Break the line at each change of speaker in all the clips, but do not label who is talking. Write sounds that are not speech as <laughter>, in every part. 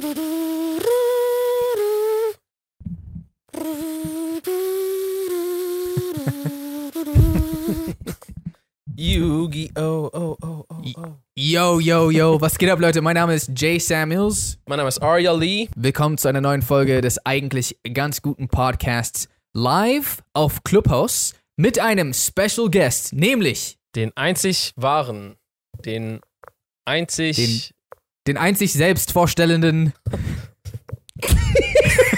<laughs> Yu-Gi-Oh! Oh, oh, oh, oh.
Yo, yo, yo, was geht ab, Leute? Mein Name ist Jay Samuels.
Mein Name ist Arya Lee.
Willkommen zu einer neuen Folge des eigentlich ganz guten Podcasts live auf Clubhouse mit einem Special Guest, nämlich
Den einzig wahren. Den einzig.
Den einzig selbst vorstellenden,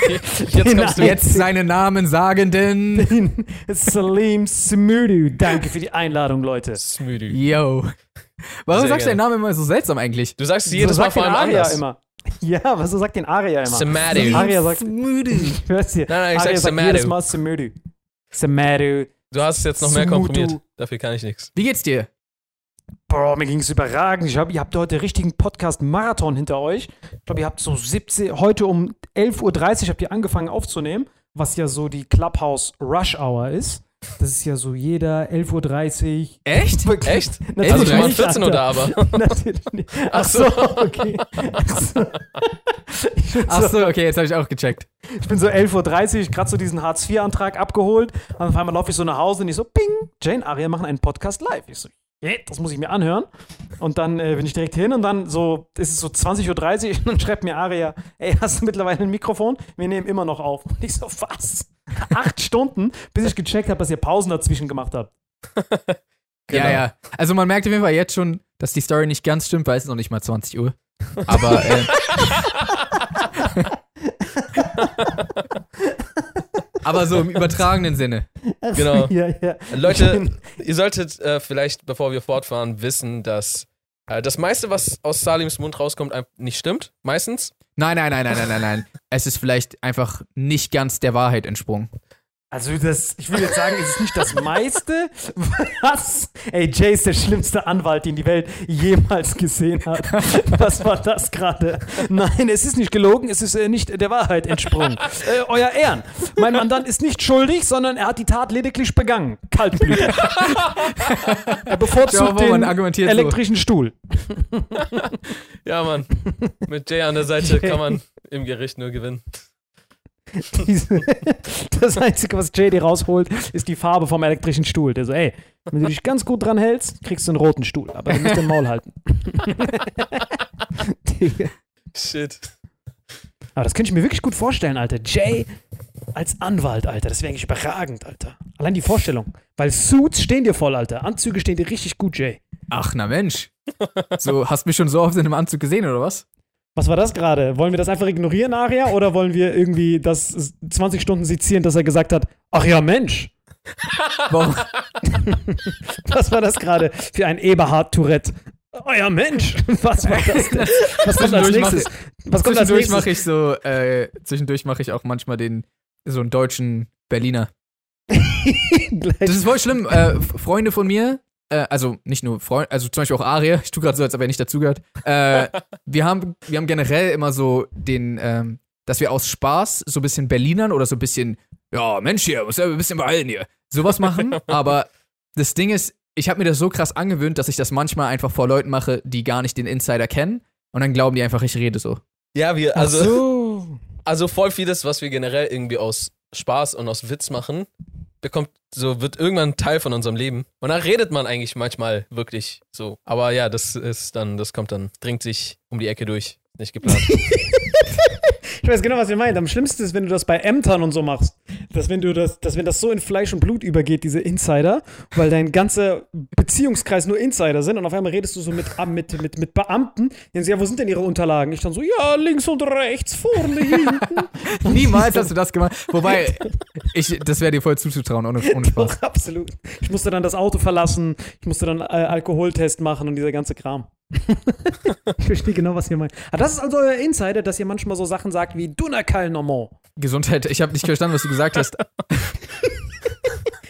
jetzt kommst du.
jetzt seinen Namen sagenden.
Salim Smurdu. Danke für die Einladung, Leute.
Smoothie.
Yo. Warum
Sehr
sagst du
gerne.
den Namen immer so seltsam eigentlich?
Du sagst es jedes
so
Mal vor
den
allem
Aria
anders.
immer. Ja, was so sagt den Aria immer?
Samadu.
Aria sagt,
Smoothie.
ich hör's dir.
Nein, nein, ich
Aria
sag
sagt
Samadu.
jedes Mal Smurdu. Samadu.
Du hast es jetzt noch mehr komprimiert. Dafür kann ich nichts.
Wie geht's dir?
Boah, mir ging's überragend. Ich hab, ihr habt heute richtigen Podcast-Marathon hinter euch. Ich glaube, ihr habt so 17, heute um 11.30 Uhr habt ihr angefangen aufzunehmen, was ja so die Clubhouse Rush Hour ist. Das ist ja so jeder 11.30 Uhr.
Echt? <laughs>
Wirklich.
Echt?
Natürlich
Also, wir waren
nicht,
14 Uhr da, aber. <laughs>
Natürlich nicht. Ach so, okay. Ach so. Ich bin so,
okay, jetzt habe ich auch gecheckt.
ich bin so 11.30 Uhr, gerade so diesen Hartz-IV-Antrag abgeholt. Und auf einmal laufe ich so nach Hause und ich so, ping, Jane Aria machen einen Podcast live. Ich so, yeah, das muss ich mir anhören. Und dann äh, bin ich direkt hin und dann so, ist es so 20.30 Uhr <laughs> und dann schreibt mir Aria, ey, hast du mittlerweile ein Mikrofon? Wir nehmen immer noch auf. Und ich so, was? <laughs> Acht Stunden, bis ich gecheckt habe, dass ihr Pausen dazwischen gemacht habt.
Genau. <laughs>
Ja, ja. Also man merkt auf jeden Fall jetzt schon, dass die Story nicht ganz stimmt, weil es ist noch nicht mal 20 Uhr. Aber äh, aber so im <laughs> übertragenen Sinne.
Genau. <laughs>
ja, ja.
Leute, ihr solltet äh, vielleicht, bevor wir fortfahren, wissen, dass äh, das meiste, was aus Salims Mund rauskommt, einfach nicht stimmt. Meistens.
Nein, nein, nein, nein, nein, nein, nein. Es ist vielleicht einfach nicht ganz der Wahrheit entsprungen.
Also das, ich will jetzt sagen, es ist nicht das meiste, was, ey, Jay ist der schlimmste Anwalt, den die Welt jemals gesehen hat. Was war das gerade? Nein, es ist nicht gelogen, es ist äh, nicht der Wahrheit entsprungen. Äh, euer Ehren, mein Mandant ist nicht schuldig, sondern er hat die Tat lediglich begangen. Kaltblütig. er
Ja,
bevorzugt
man
den
argumentiert so.
elektrischen Stuhl.
Ja, Mann. Mit Jay an der Seite kann man im Gericht nur gewinnen. <laughs>
Diese, das Einzige, was JD rausholt, ist die Farbe vom elektrischen Stuhl. Der so, ey, wenn du dich ganz gut dran hältst, kriegst du einen roten Stuhl. Aber du musst den Maul halten. Digga. <laughs>
Shit.
Aber das könnte ich mir wirklich gut vorstellen, Alter. Jay als Anwalt, Alter. Das wäre eigentlich überragend, Alter. Allein die Vorstellung. Weil Suits stehen dir voll, Alter. Anzüge stehen dir richtig gut, Jay.
Ach, na Mensch. So, hast mich schon so oft in einem Anzug gesehen, oder was?
Was war das gerade? Wollen wir das einfach ignorieren, Aria? Oder wollen wir irgendwie das 20 Stunden sezieren, dass er gesagt hat, ach ja, Mensch. <laughs> Was war das gerade für ein Eberhard-Tourette? Oh ja, Mensch, was war das denn? Was kommt als nächstes? Was kommt als nächstes?
mache ich so, äh, zwischendurch mache ich auch manchmal den, so einen deutschen Berliner. <laughs> Das ist voll schlimm. Äh, Freunde von mir, äh, also nicht nur Freunde, also zum Beispiel auch Aria, <laughs> ich tue gerade so, als ob er nicht dazugehört. Äh, <laughs> wir, haben, wir haben generell immer so den, ähm, dass wir aus Spaß so ein bisschen Berlinern oder so ein bisschen, ja, Mensch hier, muss ja ein bisschen beeilen hier, sowas machen. <laughs> Aber das Ding ist, ich habe mir das so krass angewöhnt, dass ich das manchmal einfach vor Leuten mache, die gar nicht den Insider kennen. Und dann glauben die einfach, ich rede so.
Ja, wir,
Ach
also,
so.
also voll vieles, was wir generell irgendwie aus Spaß und aus Witz machen, bekommt so, wird irgendwann Teil von unserem Leben. Und da redet man eigentlich manchmal wirklich so. Aber ja, das ist dann, das kommt dann, dringt sich um die Ecke durch. Nicht geplant. <laughs>
Ich weiß genau, was ihr meint. Am schlimmsten ist, wenn du das bei Ämtern und so machst. Dass wenn du das, dass wenn das so in Fleisch und Blut übergeht, diese Insider, weil dein ganzer Beziehungskreis nur Insider sind und auf einmal redest du so mit, ah, mit, mit, mit Beamten, die sagen, ja, wo sind denn ihre Unterlagen? Ich dann so, ja, links und rechts, vorne, hinten. <laughs>
Niemals hast du das gemacht. Wobei, ich, das wäre dir voll zuzutrauen, ohne, ohne Spaß.
Doch, absolut. Ich musste dann das Auto verlassen, ich musste dann äh, Alkoholtest machen und dieser ganze Kram. <laughs> ich verstehe genau, was ihr meint. Aber das ist also euer Insider, dass ihr manchmal so Sachen sagt wie Dunakal Normand.
Gesundheit, ich habe nicht verstanden, was du gesagt hast. <laughs>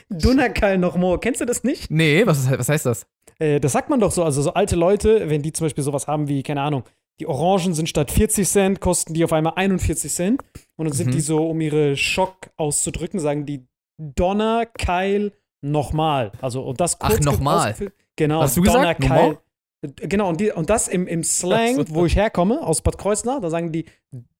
Dunakal Normand. Kennst du das nicht?
Nee, was, was heißt das?
Äh, das sagt man doch so. Also so alte Leute, wenn die zum Beispiel sowas haben wie, keine Ahnung, die Orangen sind statt 40 Cent, kosten die auf einmal 41 Cent. Und dann sind
Mhm.
die so, um ihre Schock auszudrücken, sagen die Donner, Keil, nochmal. Also und das
Ach,
kurz ge-
nochmal.
Genau.
Hast du
Donner,
gesagt?
Keil.
Nochmal?
Genau, und, die, und das im, im Slang,
so.
wo ich herkomme, aus Bad Kreuznach, da sagen die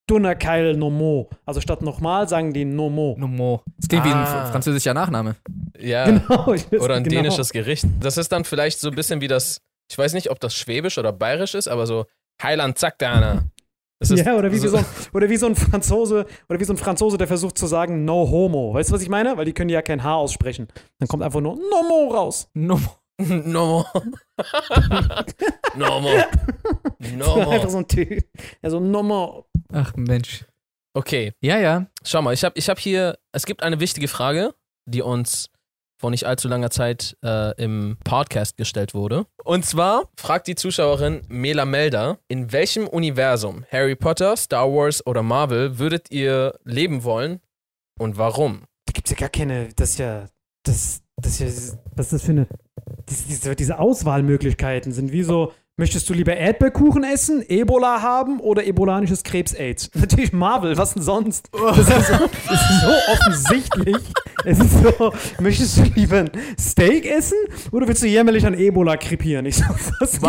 Dunnerkeil Nomo. Also statt nochmal sagen die Nomo.
Nomo. Das klingt wie ein
Ah.
fr- französischer Nachname.
Ja. <laughs>
Genau,
Oder ein
genau.
dänisches Gericht. Das ist dann vielleicht so ein bisschen wie das, ich weiß nicht, ob das Schwäbisch oder Bayerisch ist, aber so Heiland Zackdana. Das ist
Ja, oder wie,
so,
so ein, oder wie so ein Franzose, oder wie so ein Franzose, der versucht zu sagen No Homo. Weißt du, was ich meine? Weil die können ja kein H aussprechen. Dann kommt einfach nur Nomo raus.
Nomo.
Nomo. <laughs> Nomo. <laughs>
Einfach
Nomo.
so ein Typ. Also Nomo.
Ach Mensch.
Okay,
Ja, ja.
schau mal, ich habe ich hab hier, es gibt eine wichtige Frage, die uns vor nicht allzu langer Zeit äh, im Podcast gestellt wurde. Und zwar fragt die Zuschauerin Mela Melder, in welchem Universum, Harry Potter, Star Wars oder Marvel, würdet ihr leben wollen und warum?
Da gibt's ja gar keine, das ist ja, das, das ist was ist das für eine, diese, diese, diese Auswahlmöglichkeiten sind wie so, möchtest du lieber Erdbeerkuchen essen, Ebola haben oder ebolanisches Krebs-Aids? <laughs> Natürlich Marvel, was denn sonst? Das ist, so, das ist so offensichtlich. Es ist so, möchtest du lieber ein Steak essen oder willst du jämmerlich an Ebola krepieren? Ich so, was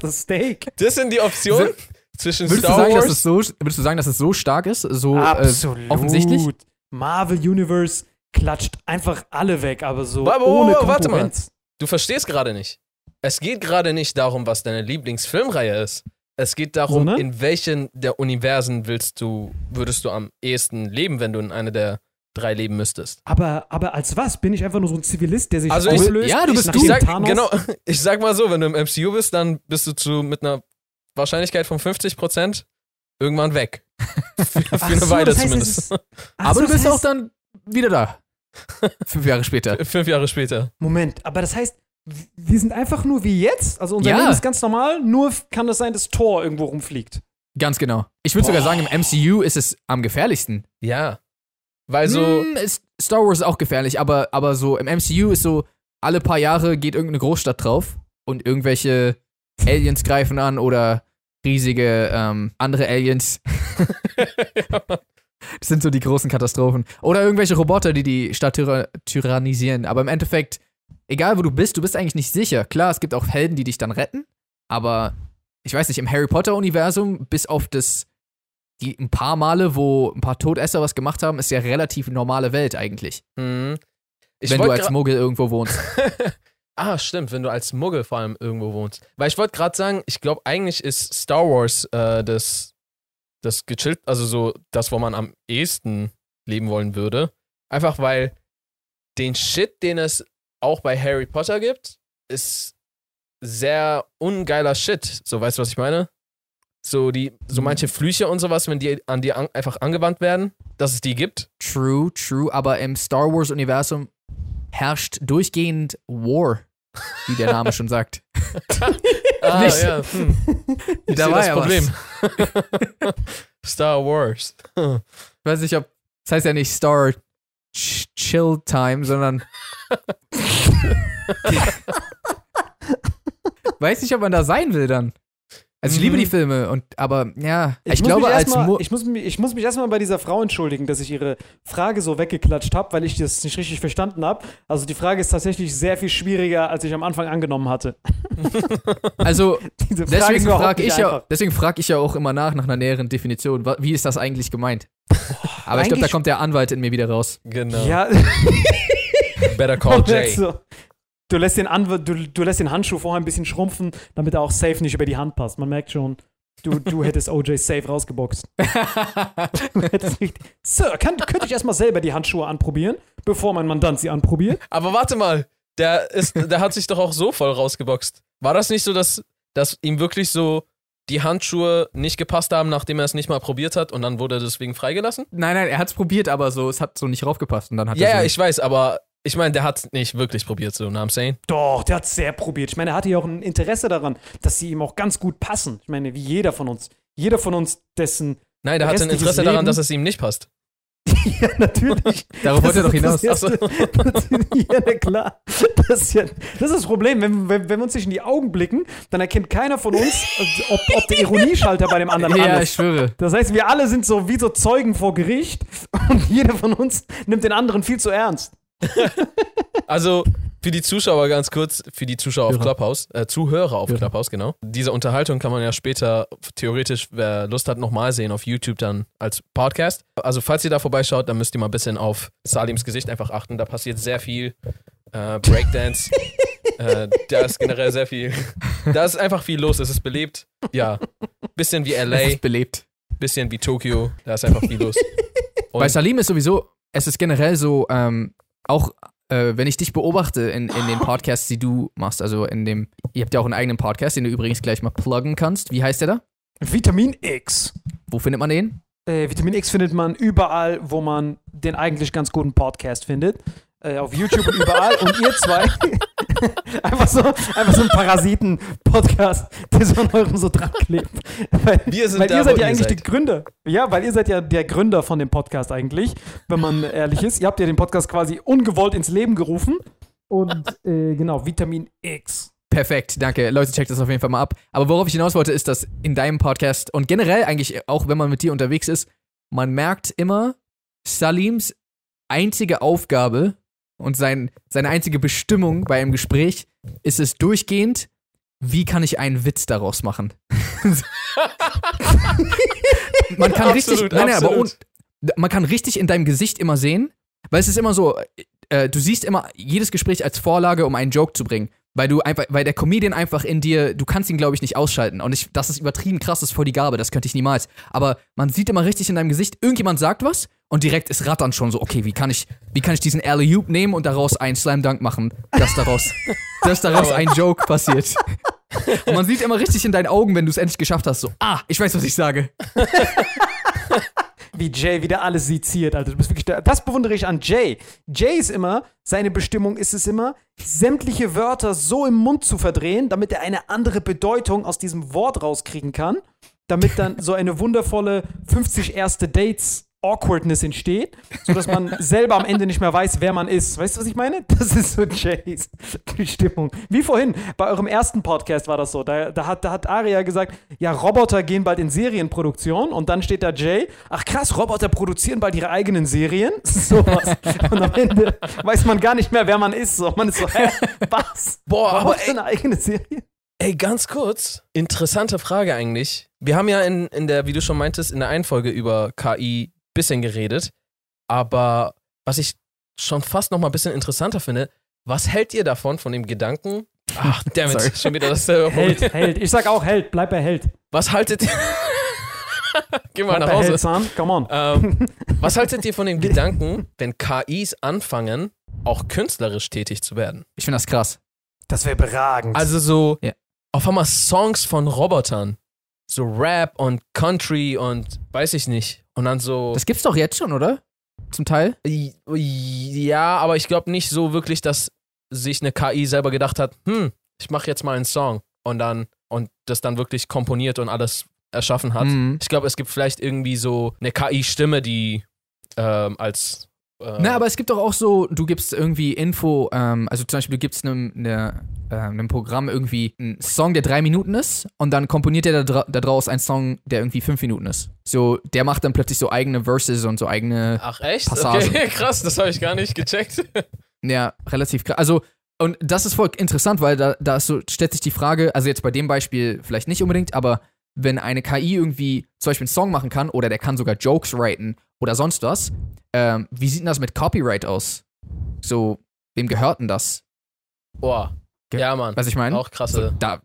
das Steak?
Das sind die Optionen zwischen
Würdest du,
Star
sagen, dass
Wars.
es so, würdest du sagen, dass es so stark ist? So
Absolut.
Äh, offensichtlich?
Marvel Universe klatscht einfach alle weg, aber so
wa-
ohne
wa- warte mal.
Konkurrenz.
Du verstehst gerade nicht. Es geht gerade nicht darum, was deine Lieblingsfilmreihe ist. Es geht darum,
Sondern?
in welchen der Universen willst du, würdest du am ehesten leben, wenn du in einer der drei leben müsstest.
Aber, aber als was? Bin ich einfach nur so ein Zivilist, der sich
Also ich-
auflöst?
ja, du bist
Ich sag,
Thanos-
genau, <laughs> ich sag mal so, wenn du im MCU bist, dann bist du zu, mit einer Wahrscheinlichkeit von 50% irgendwann weg. <laughs> Für, für eine
so,
Weile
das heißt,
zumindest.
es ist- Ach
Aber
so,
du bist auch
heißt-
dann wieder da. <laughs> Fünf Jahre später.
Fünf Jahre später.
Moment, aber das heißt, wir sind einfach nur wie jetzt? Also unser
Ja.
Leben ist ganz normal, nur kann es sein, dass Thor irgendwo rumfliegt.
Ganz genau. Ich würde sogar sagen, im MCU ist es am gefährlichsten.
Ja. Weil so,
Hm, ist, Star Wars ist auch gefährlich, aber, aber so im MCU ist so, alle paar Jahre geht irgendeine Großstadt drauf und irgendwelche Aliens greifen an oder riesige ähm, andere Aliens. <laughs> <laughs> Das sind so die großen Katastrophen. Oder irgendwelche Roboter, die die Stadt tyra tyrannisieren. Aber im Endeffekt, egal wo du bist, du bist eigentlich nicht sicher. Klar, es gibt auch Helden, die dich dann retten. Aber ich weiß nicht, im Harry Potter-Universum, bis auf das, die ein paar Male, wo ein paar Todesser was gemacht haben, ist ja relativ normale Welt eigentlich.
hm, ich
wenn du als Muggel irgendwo wohnst. <laughs>
Ah, stimmt, wenn du als Muggel vor allem irgendwo wohnst. Weil ich wollte gerade sagen, ich glaube, eigentlich ist Star Wars äh, das, das gechillt, also so das, wo man am ehesten leben wollen würde. Einfach weil den Shit, den es auch bei Harry Potter gibt, ist sehr ungeiler Shit. So, weißt du, was ich meine? So, die, so manche Flüche und sowas, wenn die an dir an, einfach angewandt werden, dass es die gibt.
True, true. Aber im Star Wars-Universum herrscht durchgehend War, <laughs> wie der Name schon sagt. <laughs>
Ah,
Nicht-
ja. Hm. <laughs> Ich
Da war
das
ja
Problem. Star Wars.
Ich weiß nicht, ob. Das heißt ja nicht Star Ch Chill Time, sondern. weiß nicht, ob man da sein will dann. Also ich liebe
Mhm.
die Filme und aber ja, ich,
muss
glaube als
mal, ich, muss, mich- ich muss mich erstmal bei dieser Frau entschuldigen, dass ich ihre Frage so weggeklatscht habe, weil ich das nicht richtig verstanden habe. Also die Frage ist tatsächlich sehr viel schwieriger, als ich am Anfang angenommen hatte. <laughs> <laughs>
also deswegen frage ich ja, deswegen frage ich ja auch immer nach nach einer näheren Definition. Wie ist das eigentlich gemeint? Aber ich glaube, da kommt der Anwalt in mir wieder raus.
Genau.
Ja,
Better Call <laughs> Jay.
so. Du lässt, den Anw du, du lässt den Handschuh vorher ein bisschen schrumpfen, damit er auch safe nicht über die Hand passt. Man merkt schon, du, du hättest OJ safe rausgeboxt. <laughs> Du hättest nicht. Sir, kann, könnte ich erstmal selber die Handschuhe anprobieren, bevor mein Mandant sie anprobiert?
Aber warte mal, der, ist, der hat sich doch auch so voll rausgeboxt. War das nicht so, dass, dass ihm wirklich so die Handschuhe nicht gepasst haben, nachdem er es nicht mal probiert hat und dann wurde er deswegen freigelassen?
nein, nein, er hat es probiert, aber so es hat so nicht raufgepasst und dann hat
Ja,
er
ja,
so
ich weiß, aber ich meine, der hat nicht wirklich probiert, so, know what I'm saying?
Doch, der hat sehr probiert. Ich meine, er hatte ja auch ein Interesse daran, dass sie ihm auch ganz gut passen. Ich meine, wie jeder von uns. Jeder von uns, dessen.
Nein, der hat ein Interesse daran,
Leben?
dass es ihm nicht passt. <laughs>
ja, natürlich. <laughs>
Darauf wollte er doch hinaus.
Das das, <laughs> ja, na klar. Das ist, ja, das ist das Problem. Wenn, wenn, wenn wir uns nicht in die Augen blicken, dann erkennt keiner von uns, ob, ob der Ironieschalter bei dem anderen
Ja,
an
ich
ist.
schwöre.
Das heißt, wir alle sind so wie so Zeugen vor Gericht und jeder von uns nimmt den anderen viel zu ernst. <laughs>
Also, Für die Zuschauer ganz kurz, für die Zuschauer auf
Hörer.
Clubhouse, äh, Zuhörer auf
Hörer.
Clubhouse, genau. Diese Unterhaltung kann man ja später theoretisch, wer Lust hat, nochmal sehen auf YouTube dann als Podcast. Also falls ihr da vorbeischaut, dann müsst ihr mal ein bisschen auf Salims Gesicht einfach achten. Da passiert sehr viel. Äh, Breakdance. <laughs> äh, da ist generell sehr viel. Da ist einfach viel los. Es ist belebt. Ja. Bisschen wie
Es
LA,
ist belebt.
bisschen wie Tokio. Da ist einfach viel los. <laughs> Und
Bei Salim ist sowieso, es ist generell so, ähm, auch äh, wenn ich dich beobachte in, in den Podcasts, die du machst, also in dem, ihr habt ja auch einen eigenen Podcast, den du übrigens gleich mal pluggen kannst. Wie heißt der da?
Vitamin X.
Wo findet man den?
Äh, Vitamin X findet man überall, wo man den eigentlich ganz guten Podcast findet. Äh, auf YouTube und überall. und ihr zwei, <laughs> <laughs> einfach so, einfach so ein Parasiten-Podcast, der so an eurem so dran klebt. Weil, <laughs>
Wir sind
weil
da,
ihr seid ja
ihr
eigentlich
seid.
die Gründer. Ja, weil ihr seid ja der Gründer von dem Podcast eigentlich, wenn man <laughs> ehrlich ist. Ihr habt ja den Podcast quasi ungewollt ins Leben gerufen. Und äh, genau, Vitamin X.
Perfekt, danke. Leute, checkt das auf jeden Fall mal ab. Aber worauf ich hinaus wollte, ist, dass in deinem Podcast und generell eigentlich auch, wenn man mit dir unterwegs ist, man merkt immer, Salims einzige Aufgabe und sein, seine einzige Bestimmung bei einem Gespräch ist es durchgehend, wie kann ich einen Witz daraus machen? <laughs> man kann richtig,
Absolut,
nein, nein, aber man kann richtig in deinem Gesicht immer sehen, weil es ist immer so, äh, du siehst immer jedes Gespräch als Vorlage, um einen Joke zu bringen. Weil du einfach, weil der Comedian einfach in dir, du kannst ihn, glaube ich, nicht ausschalten. Und ich, das ist übertrieben krass, das ist voll die Gabe, das könnte ich niemals. Aber man sieht immer richtig in deinem Gesicht, irgendjemand sagt was und direkt ist Rattern schon so, okay, wie kann ich, wie kann ich diesen Alley-Oop nehmen und daraus einen Slam Dunk machen, dass daraus, <laughs> dass daraus ein Joke passiert. Und man sieht immer richtig in deinen Augen, wenn du es endlich geschafft hast, so, ah, ich weiß, was ich sage. <laughs>
wie Jay wieder alles seziert, Alter. Du bist wirklich der, das bewundere ich an Jay. Jay ist immer, seine Bestimmung ist es immer, sämtliche Wörter so im Mund zu verdrehen, damit er eine andere Bedeutung aus diesem Wort rauskriegen kann, damit dann so eine wundervolle 50 erste Dates Awkwardness entsteht, sodass man <laughs> selber am Ende nicht mehr weiß, wer man ist. Weißt du, was ich meine? Das ist so Jays Bestimmung. Wie vorhin, bei eurem ersten Podcast war das so. Da, da, hat, da hat Aria gesagt, ja, Roboter gehen bald in Serienproduktion und dann steht da Jay, ach krass, Roboter produzieren bald ihre eigenen Serien. <laughs> Sowas. Und am Ende weiß man gar nicht mehr, wer man ist. So, man ist so, hä, was?
Boah, aber
Roboter
ey,
eine eigene Serie?
Ey, ganz kurz. Interessante Frage eigentlich. Wir haben ja in, in der, wie du schon meintest, in der einen Folge über KI bisschen geredet. Aber was ich schon fast noch mal ein bisschen interessanter finde, was hält ihr davon, von dem Gedanken? Ach, <laughs> damit
Sorry.
schon wieder dasselbe
Held,
Problem.
Held. Ich sag auch Held, bleib bei Held.
Was haltet ihr? <laughs> Geh mal
Bleib
nach
Held,
Hause.
Sam. Come on.
Ähm, <laughs> was haltet ihr von dem Gedanken, wenn KIs anfangen, auch künstlerisch tätig zu werden?
Ich finde das krass.
Das wäre beragend.
Also so
Ja.
auf einmal Songs von Robotern. So Rap und Country und weiß ich nicht. Und dann so.
Das gibt's doch jetzt schon, oder? Zum Teil.
Ja, aber ich glaube nicht so wirklich, dass sich eine KI selber gedacht hat, hm, ich mache jetzt mal einen Song und dann und das dann wirklich komponiert und alles erschaffen hat.
Mhm.
Ich glaube, es gibt vielleicht irgendwie so eine KI-Stimme, die ähm, als äh,
Na, aber es gibt doch auch so, du gibst irgendwie Info, ähm, also zum Beispiel du gibst einem, ne, äh, einem Programm irgendwie einen Song, der drei Minuten ist und dann komponiert er da, dra da draus einen Song, der irgendwie fünf Minuten ist. So, der macht dann plötzlich so eigene Verses und so eigene,
Ach echt?
Passagen.
Okay, <laughs> krass, das habe ich gar nicht gecheckt. <laughs>
ja, relativ krass. Also, und das ist voll interessant, weil da, da so, stellt sich die Frage, also jetzt bei dem Beispiel vielleicht nicht unbedingt, aber wenn eine KI irgendwie zum Beispiel einen Song machen kann oder der kann sogar Jokes writen oder sonst was, ähm, wie sieht denn das mit Copyright aus? So, wem gehört denn das?
Boah.
Ge-
Ja, Mann.
Was ich meine?
Auch krasse.
Da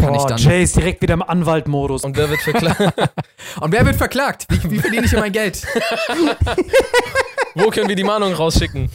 kann ich
Boah,
dann.
Jay ist direkt wieder im Anwaltmodus.
Und wer wird verklagt? <laughs>
Und wer wird verklagt? Wie, wie verdiene ich hier mein Geld? <laughs>
Wo können wir die Mahnung rausschicken?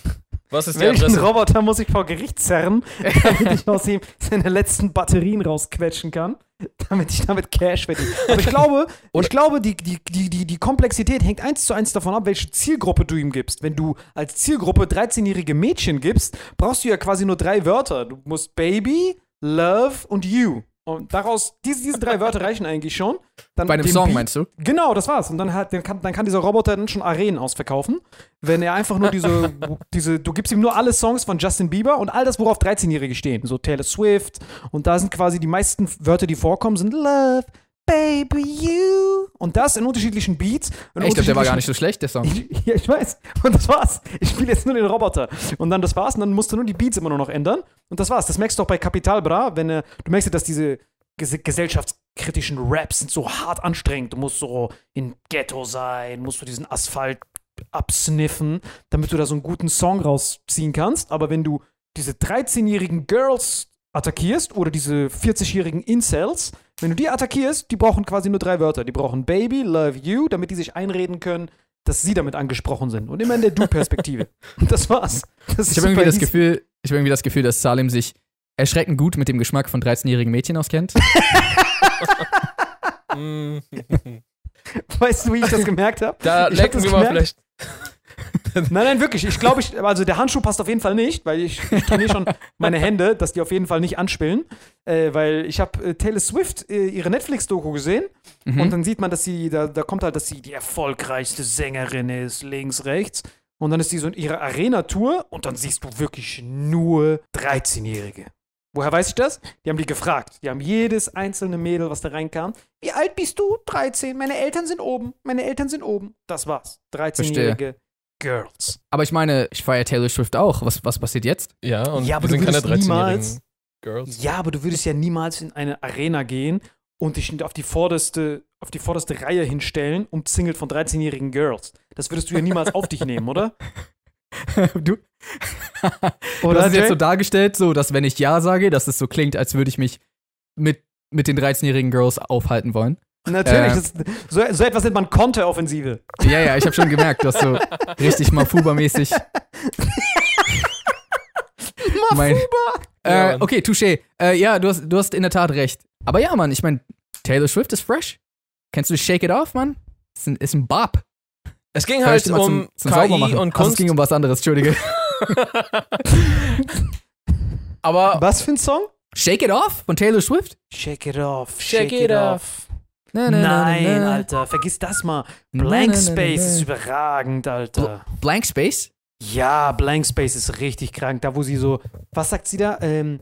Was ist die
Welchen
Adresse?
Roboter muss ich vor Gericht zerren, <laughs> damit ich aus ihm seine letzten Batterien rausquetschen kann, <laughs> damit ich damit Cash verdiene? Aber ich <laughs> glaube, ich glaube die, die, die, die, die Komplexität hängt eins zu eins davon ab, welche Zielgruppe du ihm gibst. Wenn du als Zielgruppe 13-jährige Mädchen gibst, brauchst du ja quasi nur drei Wörter. Du musst Baby, Love und You. Und daraus, diese, diese drei Wörter reichen eigentlich schon. Dann
Bei einem Song
Beat-
meinst du?
Genau, das war's. Und dann, hat, dann, kann, dann kann dieser Roboter dann schon Arenen ausverkaufen. Wenn er einfach nur diese, <laughs> diese, du gibst ihm nur alle Songs von Justin Bieber und all das, worauf 13-Jährige stehen. So Taylor Swift. Und da sind quasi die meisten Wörter, die vorkommen, sind Love, Baby You. Und das in unterschiedlichen Beats. In
Ich glaube, der war gar nicht so schlecht, der Song. <laughs>
ich, ja, ich weiß. Und das war's. Ich spiele jetzt nur den Roboter. Und dann das war's. Und dann musst du nur die Beats immer nur noch ändern. Und das war's. Das merkst du auch bei Capital Bra, wenn äh, du merkst ja, dass diese ges gesellschaftskritischen Raps sind so hart anstrengend. Du musst so in Ghetto sein, musst du diesen Asphalt absniffen, damit du da so einen guten Song rausziehen kannst. Aber wenn du diese 13-jährigen Girls attackierst oder diese 40-jährigen Incels, wenn du die attackierst, die brauchen quasi nur drei Wörter. Die brauchen Baby, Love You, damit die sich einreden können, dass sie damit angesprochen sind. Und immer in der Du-Perspektive. <laughs> Und das war's. Das
Ich habe irgendwie das. Gefühl, ich habe irgendwie das Gefühl, dass Salim sich erschreckend gut mit dem Geschmack von 13-jährigen Mädchen auskennt. <laughs> <laughs>
Weißt du, wie ich das gemerkt habe?
Da
hab
lecken
das
wir mal vielleicht. <laughs>
Nein, nein, wirklich. Ich glaube, ich, also der Handschuh passt auf jeden Fall nicht, weil ich, ich trainiere schon meine Hände, dass die auf jeden Fall nicht anspillen. Äh, weil ich habe äh, Taylor Swift äh, ihre Netflix-Doku gesehen
Mhm.
und dann sieht man, dass sie, da, da kommt halt, dass sie die erfolgreichste Sängerin ist, links, rechts. Und dann ist sie so in ihrer Arena-Tour und dann siehst du wirklich nur 13-Jährige. Woher weiß ich das? Die haben die gefragt. Die haben jedes einzelne Mädel, was da reinkam. Wie alt bist du? 13. Meine Eltern sind oben. Meine Eltern sind oben. Das war's. 13-jährige Girls.
Aber ich meine, ich feiere Taylor Swift auch. Was, was passiert jetzt?
Ja, und
Ja, aber
wir
du
sind keine
würdest
13-jährigen
niemals-
Girls.
Ja, aber du würdest ja niemals in eine Arena gehen und dich auf die vorderste, auf die vorderste Reihe hinstellen, umzingelt von 13-jährigen Girls. Das würdest du ja niemals auf dich nehmen, oder? <laughs>
du,
Oder, <laughs>
du hast es
Jay?
jetzt so dargestellt, so, dass wenn ich Ja sage, dass es so klingt, als würde ich mich mit, mit den 13-jährigen Girls aufhalten wollen.
Natürlich,
Äh.
das, so, so etwas nennt man Konteroffensive.
Ja, ja, ich habe schon gemerkt, du hast <laughs> so richtig Mafuba-mäßig. mein,
Ja,
äh, okay, Touché. Äh, ja, du hast, du hast in der Tat recht. Aber ja, Mann, ich meine, Taylor Swift ist fresh. Kennst du Shake It Off, Mann? Ist ein, ist ein Bop.
Es ging halt um
zum, zum Saubermachen.
KI und
Ach, es
Kunst.
ging um was anderes, Entschuldige. <laughs>
aber
Was für ein Song?
Shake It Off von Taylor Swift?
Shake it off,
Shake it off.
Na, na, na,
Nein,
na, na.
Alter, vergiss das mal. Blank Space ist überragend, Alter.
Blank Space?
Ja, Blank Space ist richtig krank. Da, wo sie so, was sagt sie da? Ähm,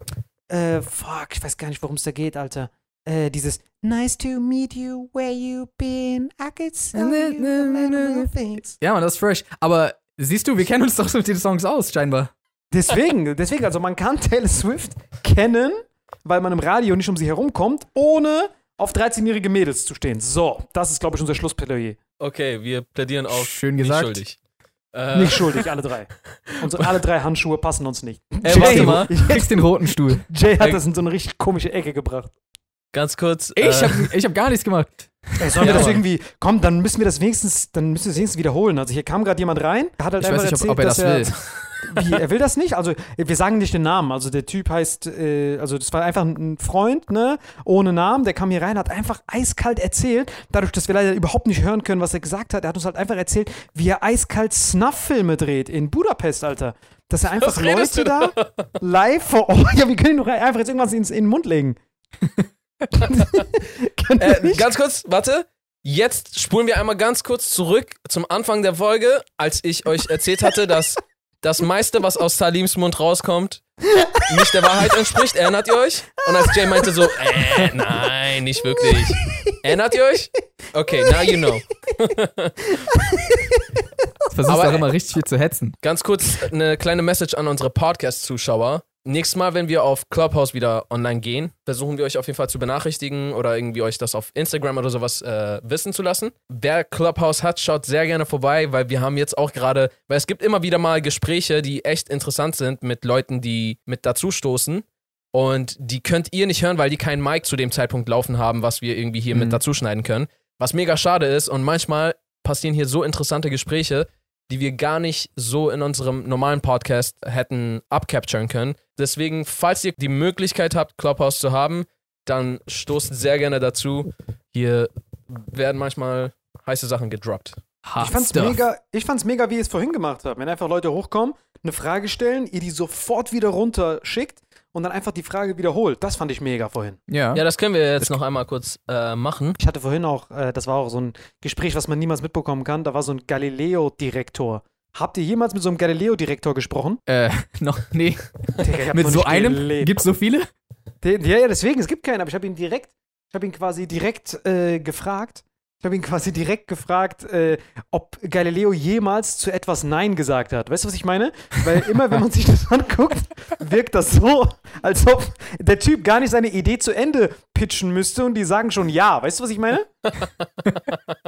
äh, fuck, ich weiß gar nicht, worum es da geht, Alter. Äh, dieses Nice to meet you, where you been, I could tell
Na,
you of things.
Ja, Mann, das ist fresh. Aber siehst du, wir kennen uns doch mit den Songs aus, scheinbar.
Deswegen, <laughs> deswegen, also man kann Taylor Swift kennen, weil man im Radio nicht um sie herumkommt, ohne auf 13-jährige Mädels zu stehen. So, das ist, glaube ich, unser Schlussplädoyer.
Okay, wir plädieren auf
Schön
nicht
gesagt.
schuldig. Äh,
Nicht schuldig, alle drei. <laughs> Unsere alle drei Handschuhe passen uns nicht.
Ey, warte mal. <laughs>
Du kriegst den roten Stuhl.
Jay hat
Ey.
das in so eine richtig komische Ecke gebracht.
Ganz kurz.
Ich
äh,
hab, ich hab gar nichts gemacht.
Ey, sollen
Ja,
wir das
Mann.
irgendwie, komm, dann müssen wir das wenigstens, dann müssen wir das wenigstens wiederholen. Also hier kam gerade jemand rein, hat halt
Ich
einfach
weiß nicht,
erzählt,
ob, ob er das
dass
will.
er, <laughs> wie, er will das nicht? Also wir sagen nicht den Namen. Also der Typ heißt, äh, also das war einfach ein Freund, ne, ohne Namen. Der kam hier rein, hat einfach eiskalt erzählt. Dadurch, dass wir leider überhaupt nicht hören können, was er gesagt hat, er hat uns halt einfach erzählt, wie er eiskalt Snuff-Filme dreht in Budapest, Alter. Dass er einfach
Was
Leute da live vor Ort, <laughs> ja, wir können ihn doch einfach jetzt irgendwas ins, in den Mund legen. <laughs>
Äh, ganz kurz, warte. Jetzt spulen wir einmal ganz kurz zurück zum Anfang der Folge, als ich euch erzählt hatte, dass das meiste, was aus Salims Mund rauskommt, nicht der Wahrheit entspricht. Erinnert ihr euch? Und als Jay meinte so, äh, nein, nicht wirklich. Erinnert ihr euch? Okay, now you know.
Versuchst auch immer richtig viel zu hetzen.
Ganz kurz eine kleine Message an unsere Podcast-Zuschauer. Nächstes Mal, wenn wir auf Clubhouse wieder online gehen, versuchen wir euch auf jeden Fall zu benachrichtigen oder irgendwie euch das auf Instagram oder sowas äh, wissen zu lassen. Wer Clubhouse hat, schaut sehr gerne vorbei, weil wir haben jetzt auch gerade, weil es gibt immer wieder mal Gespräche, die echt interessant sind mit Leuten, die mit dazustoßen. Und die könnt ihr nicht hören, weil die keinen Mic zu dem Zeitpunkt laufen haben, was wir irgendwie hier
Mhm.
mit dazuschneiden können. Was mega schade ist. Und manchmal passieren hier so interessante Gespräche, die wir gar nicht so in unserem normalen Podcast hätten abcapturen können. Deswegen, falls ihr die Möglichkeit habt, Clubhouse zu haben, dann stoßt sehr gerne dazu. Hier werden manchmal heiße Sachen gedroppt.
Hard
Ich fand's
stuff.
mega, ich fand's mega, wie ihr es vorhin gemacht habt. Wenn einfach Leute hochkommen, eine Frage stellen, ihr die sofort wieder runter schickt und dann einfach die Frage wiederholt. Das fand ich mega vorhin.
Ja.
Ja, das können wir jetzt noch einmal kurz äh, machen.
Ich hatte vorhin auch, äh, das war auch so ein Gespräch, was man niemals mitbekommen kann. Da war so ein Galileo-Direktor. Habt ihr jemals mit so einem Galileo-Direktor gesprochen?
Äh, <laughs> noch, nee.
Hab
Mit
noch
so einem?
gelebt.
Gibt's so viele?
Den, ja, ja, deswegen, es gibt keinen, aber ich habe ihn direkt Ich habe ihn quasi direkt äh, gefragt. Ich habe ihn quasi direkt gefragt, äh, ob Galileo jemals zu etwas Nein gesagt hat. Weißt du, was ich meine? Weil immer, wenn man sich das <laughs> anguckt, wirkt das so, als ob der Typ gar nicht seine Idee zu Ende pitchen müsste und die sagen schon Ja. Weißt du, was ich meine?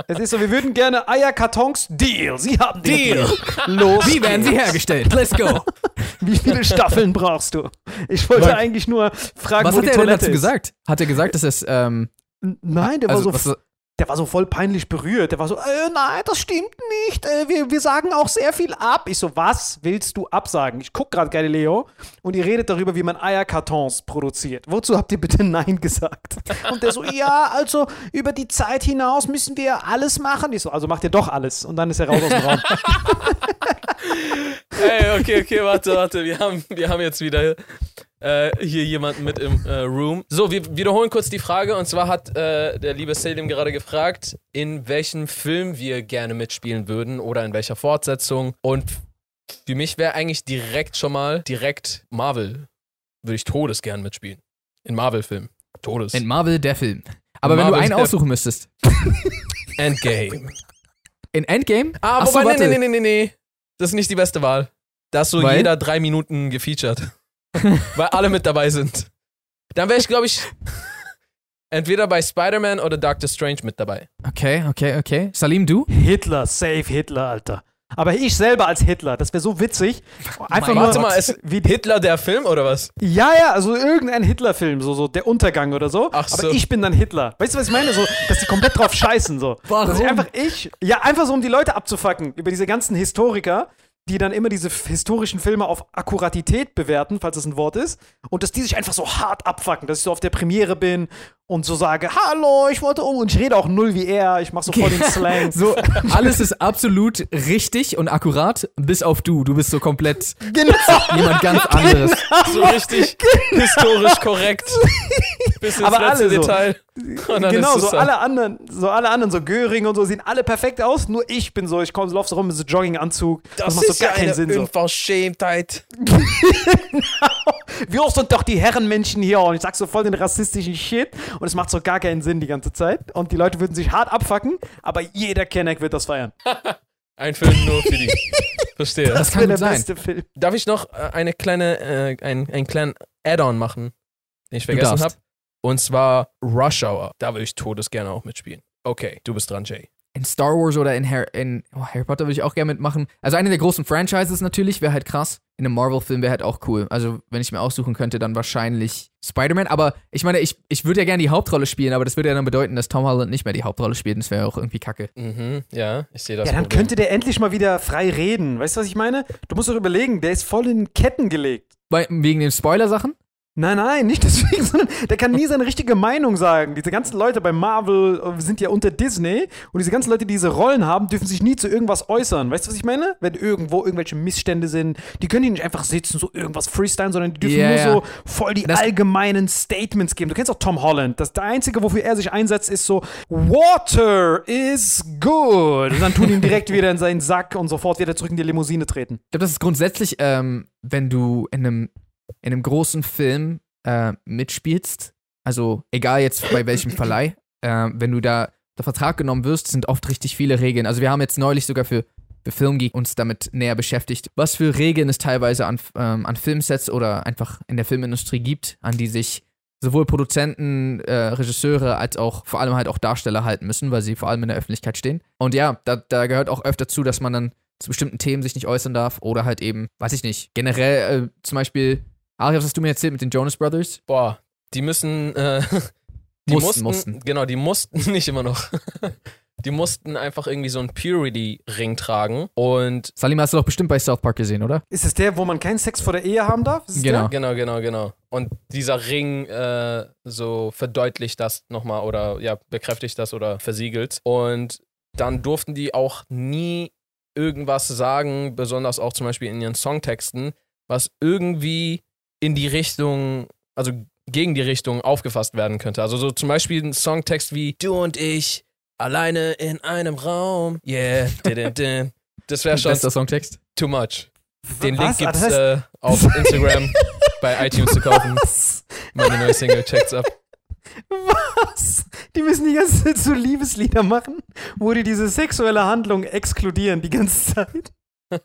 Es ist so, wir würden gerne Eierkartons. Deal. Sie haben den
Deal.
Los.
Wie werden sie hergestellt? Let's go. <laughs>
Wie viele Staffeln brauchst du? Ich wollte
Weil-
eigentlich nur fragen,
Was
wo
hat
die
er
Toilette
dazu
ist.
gesagt? Hat er gesagt, dass es, ähm,
Nein, der
also,
war so der war so voll peinlich berührt. Der war so, äh, nein, das stimmt nicht. Äh, wir, wir sagen auch sehr viel ab. Ich so, was willst du absagen? Ich guck gerade Galileo und ihr redet darüber, wie man Eierkartons produziert. Wozu habt ihr bitte <laughs> Nein gesagt? Und der so, ja, also über die Zeit hinaus müssen wir alles machen. Ich so, also macht ihr doch alles. Und dann ist er raus aus dem Raum. <laughs>
Ey, okay, okay, warte, warte. Wir haben, wir haben jetzt wieder äh, hier jemanden mit im äh, Room. So, wir wiederholen kurz die Frage. Und zwar hat äh, der liebe Selim gerade gefragt, in welchem Film wir gerne mitspielen würden oder in welcher Fortsetzung. Und für mich wäre eigentlich direkt schon mal, direkt Marvel. Würde ich Todes gern mitspielen. In Marvel-Film. Todes.
in Marvel der Film. Aber wenn
Marvel
du einen aussuchen müsstest. <laughs>
Endgame.
In Endgame?
Ah,
Ach so,
wobei, nee,
warte.
nee, nee, nee, nee. Das ist nicht die beste Wahl. Da ist so
Weil?
jeder drei Minuten gefeatured. <laughs> Weil alle mit dabei sind. Dann wäre ich, glaube ich, entweder bei Spider-Man oder Doctor Strange mit dabei.
Okay, okay, okay. Salim, du?
Hitler, safe Hitler, Alter. Aber ich selber als Hitler, das wäre so witzig. Einfach
mein
nur,
Warte mal, ist
wie
Hitler der Film oder was?
Ja, ja, also irgendein Hitler-Film, so, so der Untergang oder so.
Ach
Aber
so.
ich bin dann Hitler. Weißt du, was ich meine? So, dass die komplett drauf scheißen, so.
Warum?
Dass ich einfach ich, ja, einfach so, um die Leute abzufacken über diese ganzen Historiker, die dann immer diese historischen Filme auf Akkuratität bewerten, falls das ein Wort ist. Und dass die sich einfach so hart abfacken, dass ich so auf der Premiere bin und so sage, hallo, ich wollte um. Und ich rede auch null wie er, ich mache so voll den <laughs> Slang.
So, alles ist absolut richtig und akkurat, bis auf du. Du bist so komplett
Genau.
jemand ganz anderes.
So richtig historisch korrekt. Bis ins
Aber
letzte
alle so.
Detail.
Genau, so
dann-
alle anderen, so alle anderen, so Göring und so, sehen alle perfekt aus, nur ich bin so, ich komm, lauf so rum mit so Jogginganzug.
Das,
macht so
ist ja eine
Sinn. So.
Unverschämtheit. <laughs>
Wir sind doch die Herrenmenschen hier und ich sag so voll den rassistischen Shit und es macht so gar keinen Sinn die ganze Zeit und die Leute würden sich hart abfacken, aber jeder Kenneck wird das feiern. <laughs>
Ein Film nur für die. <laughs> Verstehe.
Das kann
wäre
gut
der
sein.
beste Film.
Darf ich noch äh, eine kleine, äh, ein, einen kleinen Add-on machen, den ich vergessen habe? Und zwar Rush Hour. Da würde ich Todes gerne auch mitspielen. Okay, du bist dran, Jay.
In Star Wars oder in, Harry, in oh, Harry Potter würde ich auch gerne mitmachen. Also eine der großen Franchises natürlich, wäre halt krass. In einem Marvel-Film wäre halt auch cool. Also wenn ich mir aussuchen könnte, dann wahrscheinlich Spider-Man. Aber ich meine, ich, ich würde ja gerne die Hauptrolle spielen, aber das würde ja dann bedeuten, dass Tom Holland nicht mehr die Hauptrolle spielt. Und das wäre auch irgendwie kacke.
Mhm, ja, ich sehe das.
Ja, dann
Problem.
könnte der endlich mal wieder frei reden. Weißt du, was ich meine? Du musst doch überlegen, der ist voll in Ketten gelegt.
Weil, wegen den Spoiler-Sachen?
Nein, nein, nicht <laughs> deswegen, sondern der kann nie seine richtige Meinung sagen. Diese ganzen Leute bei Marvel äh, sind ja unter Disney und diese ganzen Leute, die diese Rollen haben, dürfen sich nie zu irgendwas äußern. Weißt du, was ich meine? Wenn irgendwo irgendwelche Missstände sind, die können die nicht einfach sitzen, so irgendwas freestylen, sondern die dürfen
Ja,
nur so voll die
Das-
allgemeinen Statements geben. Du kennst auch Tom Holland. Das der Einzige, wofür er sich einsetzt, ist so, Water is good. Und dann tun ihn direkt wieder in seinen Sack und sofort wieder zurück in die Limousine treten.
Ich glaube, das ist grundsätzlich, ähm, wenn du in einem, in einem großen Film äh, mitspielst, also egal jetzt bei welchem Verleih, äh, wenn du da der Vertrag genommen wirst, sind oft richtig viele Regeln. Also wir haben jetzt neulich sogar für, für Filmgeek uns damit näher beschäftigt, was für Regeln es teilweise an, ähm, an Filmsets oder einfach in der Filmindustrie gibt, an die sich sowohl Produzenten, äh, Regisseure als auch vor allem halt auch Darsteller halten müssen, weil sie vor allem in der Öffentlichkeit stehen. Und ja, da, da gehört auch öfter zu, dass man dann zu bestimmten Themen sich nicht äußern darf oder halt eben, weiß ich nicht, generell äh, zum Beispiel, Ari, was hast du mir erzählt mit den Jonas Brothers?
Boah, die müssen. Äh, <laughs> die
Mussten,
mussten,
mussten.
Genau, die mussten <laughs> nicht immer noch. <laughs> Die mussten einfach irgendwie so einen Purity-Ring tragen. Und
Salim hast du doch bestimmt bei South Park gesehen, oder?
Ist es der, wo man keinen Sex vor der Ehe haben darf?
Genau.
Genau, genau, genau. Und dieser Ring äh, so verdeutlicht das nochmal oder ja, bekräftigt das oder versiegelt. Und dann durften die auch nie irgendwas sagen, besonders auch zum Beispiel in ihren Songtexten, was irgendwie in die Richtung, also gegen die Richtung aufgefasst werden könnte. Also so zum Beispiel ein Songtext wie Du und ich alleine in einem Raum. Yeah. <laughs> din, din. Das wäre schon
Bester Songtext.
too much. Den
Was?
Link
Ah,
gibt's äh, auf <laughs> Instagram bei iTunes zu kaufen. Meine neue Single, checkt's ab.
Was? Die müssen die ganze Zeit so Liebeslieder machen, wo die diese sexuelle Handlung exkludieren die ganze Zeit. <laughs>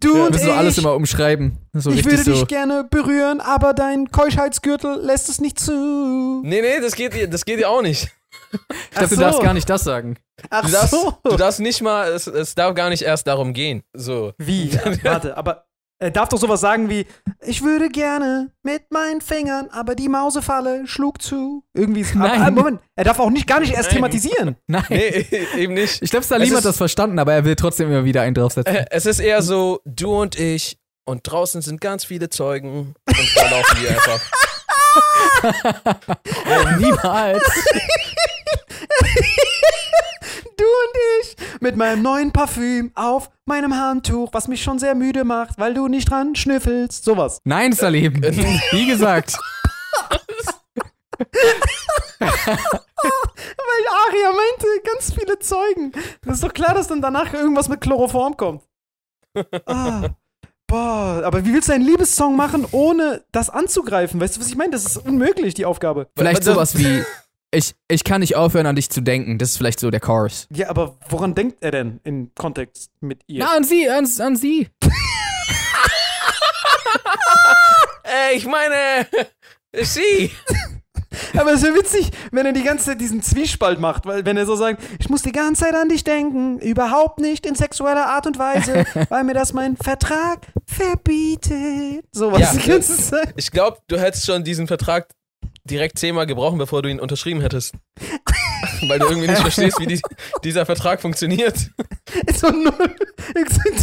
Du
Wir
und
müssen
ich,
so alles immer umschreiben. So
ich würde dich
so.
gerne berühren, aber dein Keuschheitsgürtel lässt es nicht zu.
Nee, nee, das geht, dir- das geht dir auch nicht.
Ich dachte, du darfst gar nicht das sagen.
Ach
Du darfst,
so.
du darfst nicht mal, es, es darf gar nicht erst darum gehen. So.
Wie? <laughs> Warte, aber er darf doch sowas sagen wie: Ich würde gerne mit meinen Fingern, aber die Mausefalle schlug zu. Irgendwie ist
Nein.
Ah, Moment, er darf auch nicht gar nicht erst
Nein.
thematisieren. <laughs>
Nein.
Nee, <laughs> eben nicht.
Ich glaube, Salim
Es
hat das verstanden, aber er will trotzdem immer wieder einen draufsetzen.
Äh, Es ist eher so, du und ich und draußen sind ganz viele Zeugen und da laufen wir einfach. <laughs>
Niemals.
Du und ich mit meinem neuen Parfüm auf meinem Handtuch, was mich schon sehr müde macht, weil du nicht dran schnüffelst. Sowas.
Nein, Salim. Wie gesagt. <laughs>
Weil Aria meinte, ganz viele Zeugen. Das ist doch klar, dass dann danach irgendwas mit Chloroform kommt. Ah. Boah, aber wie willst du einen Liebessong machen, ohne das anzugreifen? Weißt du, was ich meine? Das ist unmöglich, die Aufgabe.
Vielleicht sowas wie, ich, ich kann nicht aufhören, an dich zu denken. Das ist vielleicht so der Chorus.
Ja, aber woran denkt er denn im Kontext mit ihr?
Na, an sie, an, an sie.
Ey, <laughs> ich meine, sie. <laughs>
Aber es wäre witzig, wenn er die ganze Zeit diesen Zwiespalt macht, weil wenn er so sagt, ich muss die ganze Zeit an dich denken, überhaupt nicht in sexueller Art und Weise, <laughs> weil mir das mein Vertrag verbietet. Sowas
Ja.
die ganze Zeit.
Ich glaube, du hättest schon diesen Vertrag direkt zehnmal gebrochen, bevor du ihn unterschrieben hättest. <laughs> Weil du irgendwie nicht verstehst, wie die, dieser Vertrag funktioniert.
So null.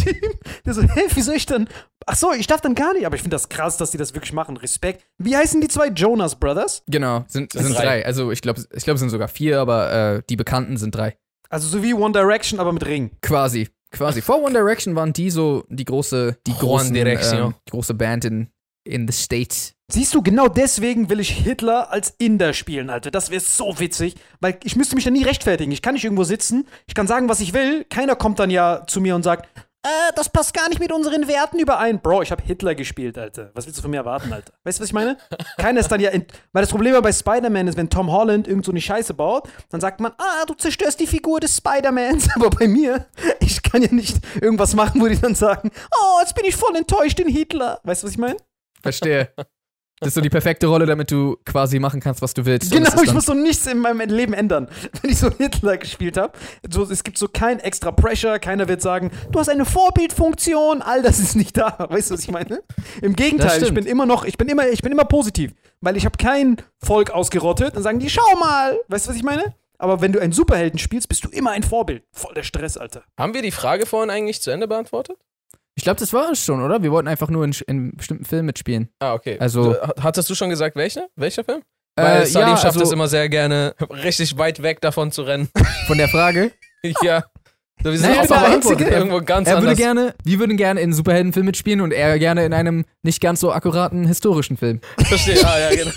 Typ, der so, hä, wie soll ich dann? Ach so, ich darf dann gar nicht. Aber ich finde das krass, dass die das wirklich machen. Respekt. Wie heißen die zwei Jonas Brothers?
Genau, sind,
sind drei.
drei. Also ich glaube, ich glaub, es sind sogar vier, aber äh, die Bekannten sind drei.
Also so wie One Direction, aber mit Ring.
Quasi. Quasi. Vor One Direction waren die so die große, die großen,
Direction.
ähm, die große Band in, in the States.
Siehst du, genau deswegen will ich Hitler als Inder spielen, Alter. Das wäre so witzig, weil ich müsste mich dann nie rechtfertigen. Ich kann nicht irgendwo sitzen, ich kann sagen, was ich will. Keiner kommt dann ja zu mir und sagt, äh, das passt gar nicht mit unseren Werten überein. Bro, ich habe Hitler gespielt, Alter. Was willst du von mir erwarten, Alter? Weißt du, was ich meine? <laughs> Keiner ist dann ja, weil das Problem bei Spider-Man ist, wenn Tom Holland irgend so eine Scheiße baut, dann sagt man, ah, du zerstörst die Figur des Spider-Mans. <laughs> Aber bei mir, ich kann ja nicht irgendwas machen, wo die dann sagen, oh, jetzt bin ich voll enttäuscht in Hitler. Weißt du, was ich meine?
Verstehe. Das ist so die perfekte Rolle, damit du quasi machen kannst, was du willst. Und
Genau, ich muss so nichts in meinem Leben ändern, <laughs> wenn ich so Hitler gespielt habe. So, es gibt so kein extra Pressure, keiner wird sagen, du hast eine Vorbildfunktion, all das ist nicht da. <laughs> Weißt du, was ich meine? Im Gegenteil, ich bin immer noch, ich bin immer, ich bin immer positiv, weil ich habe kein Volk ausgerottet. Dann sagen die, schau mal, weißt du, was ich meine? Aber wenn du einen Superhelden spielst, bist du immer ein Vorbild. Voll der Stress, Alter.
Haben wir die Frage vorhin eigentlich zu Ende beantwortet?
Ich glaube, das war es schon, oder? Wir wollten einfach nur in, in bestimmten Filmen mitspielen.
Ah, okay.
Also-
Du, hattest du schon gesagt, welcher? Welcher Film? Weil
Äh,
Salim
ja,
schafft
also
es immer sehr gerne, <laughs> richtig weit weg davon zu rennen. <laughs>
von der Frage. <laughs>
ja. So, wir sind
Naja, der Einzige, er-
irgendwo ganz
Er würde
anders.
gerne, wir würden gerne in einen Superheldenfilm mitspielen und er gerne in einem nicht ganz so akkuraten historischen Film.
Verstehe. Ah, ja, genau.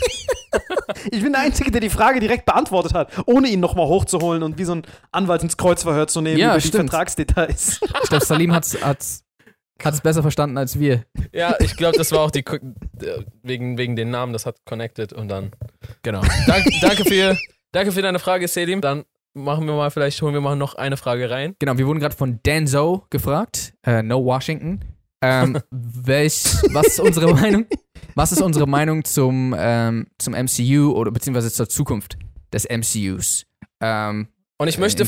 Ich bin der Einzige, der die Frage direkt beantwortet hat, ohne ihn nochmal hochzuholen und wie so ein Anwalt ins Kreuzverhör zu nehmen
Ja,
über die
stimmt.
Vertragsdetails.
Ich glaube, Salim hat's, hat's, hat's besser verstanden als wir.
Ja, ich glaube, das war auch die wegen, wegen den Namen, das hat connected und dann.
Genau.
Dank, danke, für, danke für deine Frage, Selim. Dann machen wir mal, vielleicht holen wir mal noch eine Frage rein.
Genau, wir wurden gerade von Danzo gefragt, äh, No Washington. Ähm, <laughs> welch, was ist unsere Meinung? Was ist unsere Meinung zum, ähm, zum MCU oder beziehungsweise zur Zukunft des MCUs? Ähm,
Und ich möchte.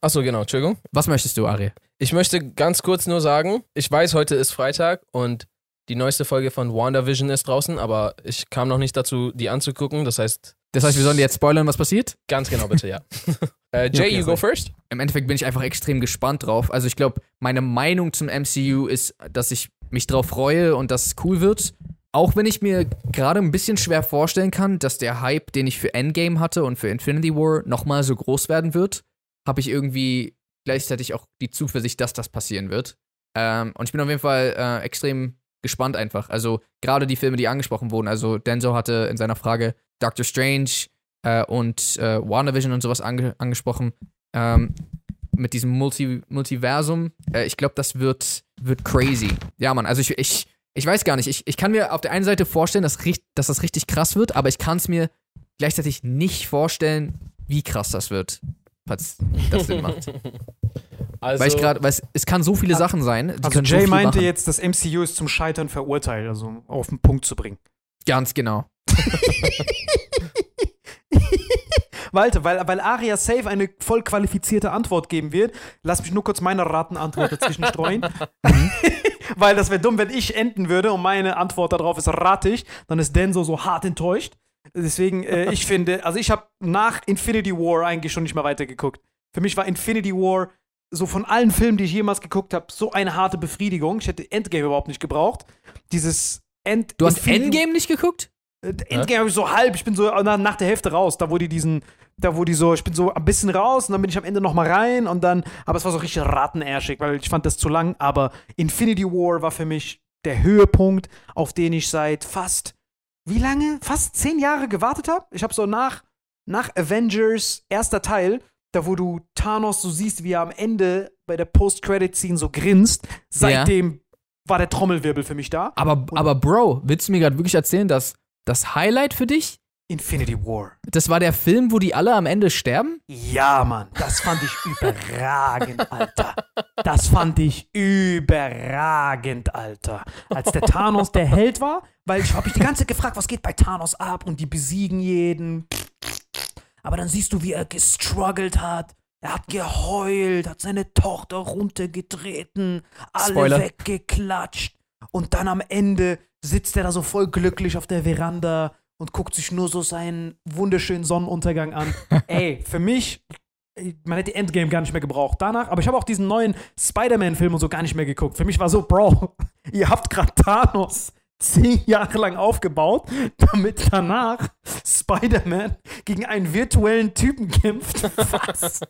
Achso, genau, Entschuldigung.
Was möchtest du, Ari?
Ich möchte ganz kurz nur sagen, ich weiß, heute ist Freitag und die neueste Folge von WandaVision ist draußen, aber ich kam noch nicht dazu, die anzugucken. Das heißt,
Das heißt, wir sollen jetzt spoilern, was passiert?
ganz genau bitte, ja. <laughs> äh, Jay,
Okay,
you go
sorry.
first.
Im Endeffekt bin ich einfach extrem gespannt drauf. Also ich glaube, meine Meinung zum MCU ist, dass ich mich drauf freue und dass es cool wird. Auch wenn ich mir gerade ein bisschen schwer vorstellen kann, dass der Hype, den ich für Endgame hatte und für Infinity War nochmal so groß werden wird, habe ich irgendwie gleichzeitig auch die Zuversicht, dass das passieren wird. Ähm, und ich bin auf jeden Fall äh, extrem gespannt einfach. Also gerade die Filme, die angesprochen wurden. Also Denzo hatte in seiner Frage Doctor Strange äh, und äh, WandaVision und sowas ange angesprochen. Ähm, mit diesem Multi Multiversum. Äh, ich glaube, das wird, wird crazy. Ja, Mann, also ich, ich, ich weiß gar nicht. Ich, ich kann mir auf der einen Seite vorstellen, dass, dass das richtig krass wird, aber ich kann es mir gleichzeitig nicht vorstellen, wie krass das wird, das Sinn macht. <laughs>
Also,
weil ich gerade, weil es, es kann so viele Sachen sein. Die
Also
so
Jay
viel
meinte
machen.
jetzt, das MCU ist zum Scheitern verurteilt, also auf den Punkt zu bringen.
Ganz genau. <laughs>
Walter, weil, weil Aria safe eine voll qualifizierte Antwort geben wird, lass mich nur kurz meine Ratenantwort dazwischen streuen. <laughs> weil das wäre dumm, wenn ich enden würde und meine Antwort darauf ist ratig, dann ist Denso so hart enttäuscht. Deswegen, äh, ich finde, also ich habe nach Infinity War eigentlich schon nicht mehr weitergeguckt. Für mich war Infinity War so von allen Filmen, die ich jemals geguckt habe, so eine harte Befriedigung. Ich hätte Endgame überhaupt nicht gebraucht. Dieses End
Du hast
Infinity-
Endgame nicht geguckt?
äh, Endgame habe ich so halb, ich bin so nach, der Hälfte raus, da wo die diesen, da wo die so, ich bin so ein bisschen raus und dann bin ich am Ende noch mal rein und dann, aber es war so richtig rattenärschig, weil ich fand das zu lang, aber Infinity War war für mich der Höhepunkt, auf den ich seit fast, wie lange? Fast zehn Jahre gewartet habe. Ich habe so nach, nach Avengers erster Teil, da wo du Thanos so siehst, wie er am Ende bei der Post-Credit-Scene so grinst, seitdem war der Trommelwirbel für mich da.
Aber, aber Bro, willst du mir gerade wirklich erzählen, dass das Highlight für dich,
Infinity War.
das war der Film, wo die alle am Ende sterben?
Ja, Mann, das fand ich überragend, Alter. Das fand ich überragend, Alter. Als der Thanos der Held war, weil ich habe mich die ganze Zeit gefragt, was geht bei Thanos ab und die besiegen jeden. Aber dann siehst du, wie er gestruggelt hat. Er hat geheult, hat seine Tochter runtergetreten, alle
Spoiler.
weggeklatscht. Und dann am Ende sitzt er da so voll glücklich auf der Veranda und guckt sich nur so seinen wunderschönen Sonnenuntergang an. <laughs> Ey, für mich, man hätte Endgame gar nicht mehr gebraucht danach, aber ich habe auch diesen neuen Spider-Man-Film und so gar nicht mehr geguckt. Für mich war so, Bro, <laughs> ihr habt gerade Thanos zehn Jahre lang aufgebaut, damit danach Spider-Man gegen einen virtuellen Typen kämpft. <laughs> Was?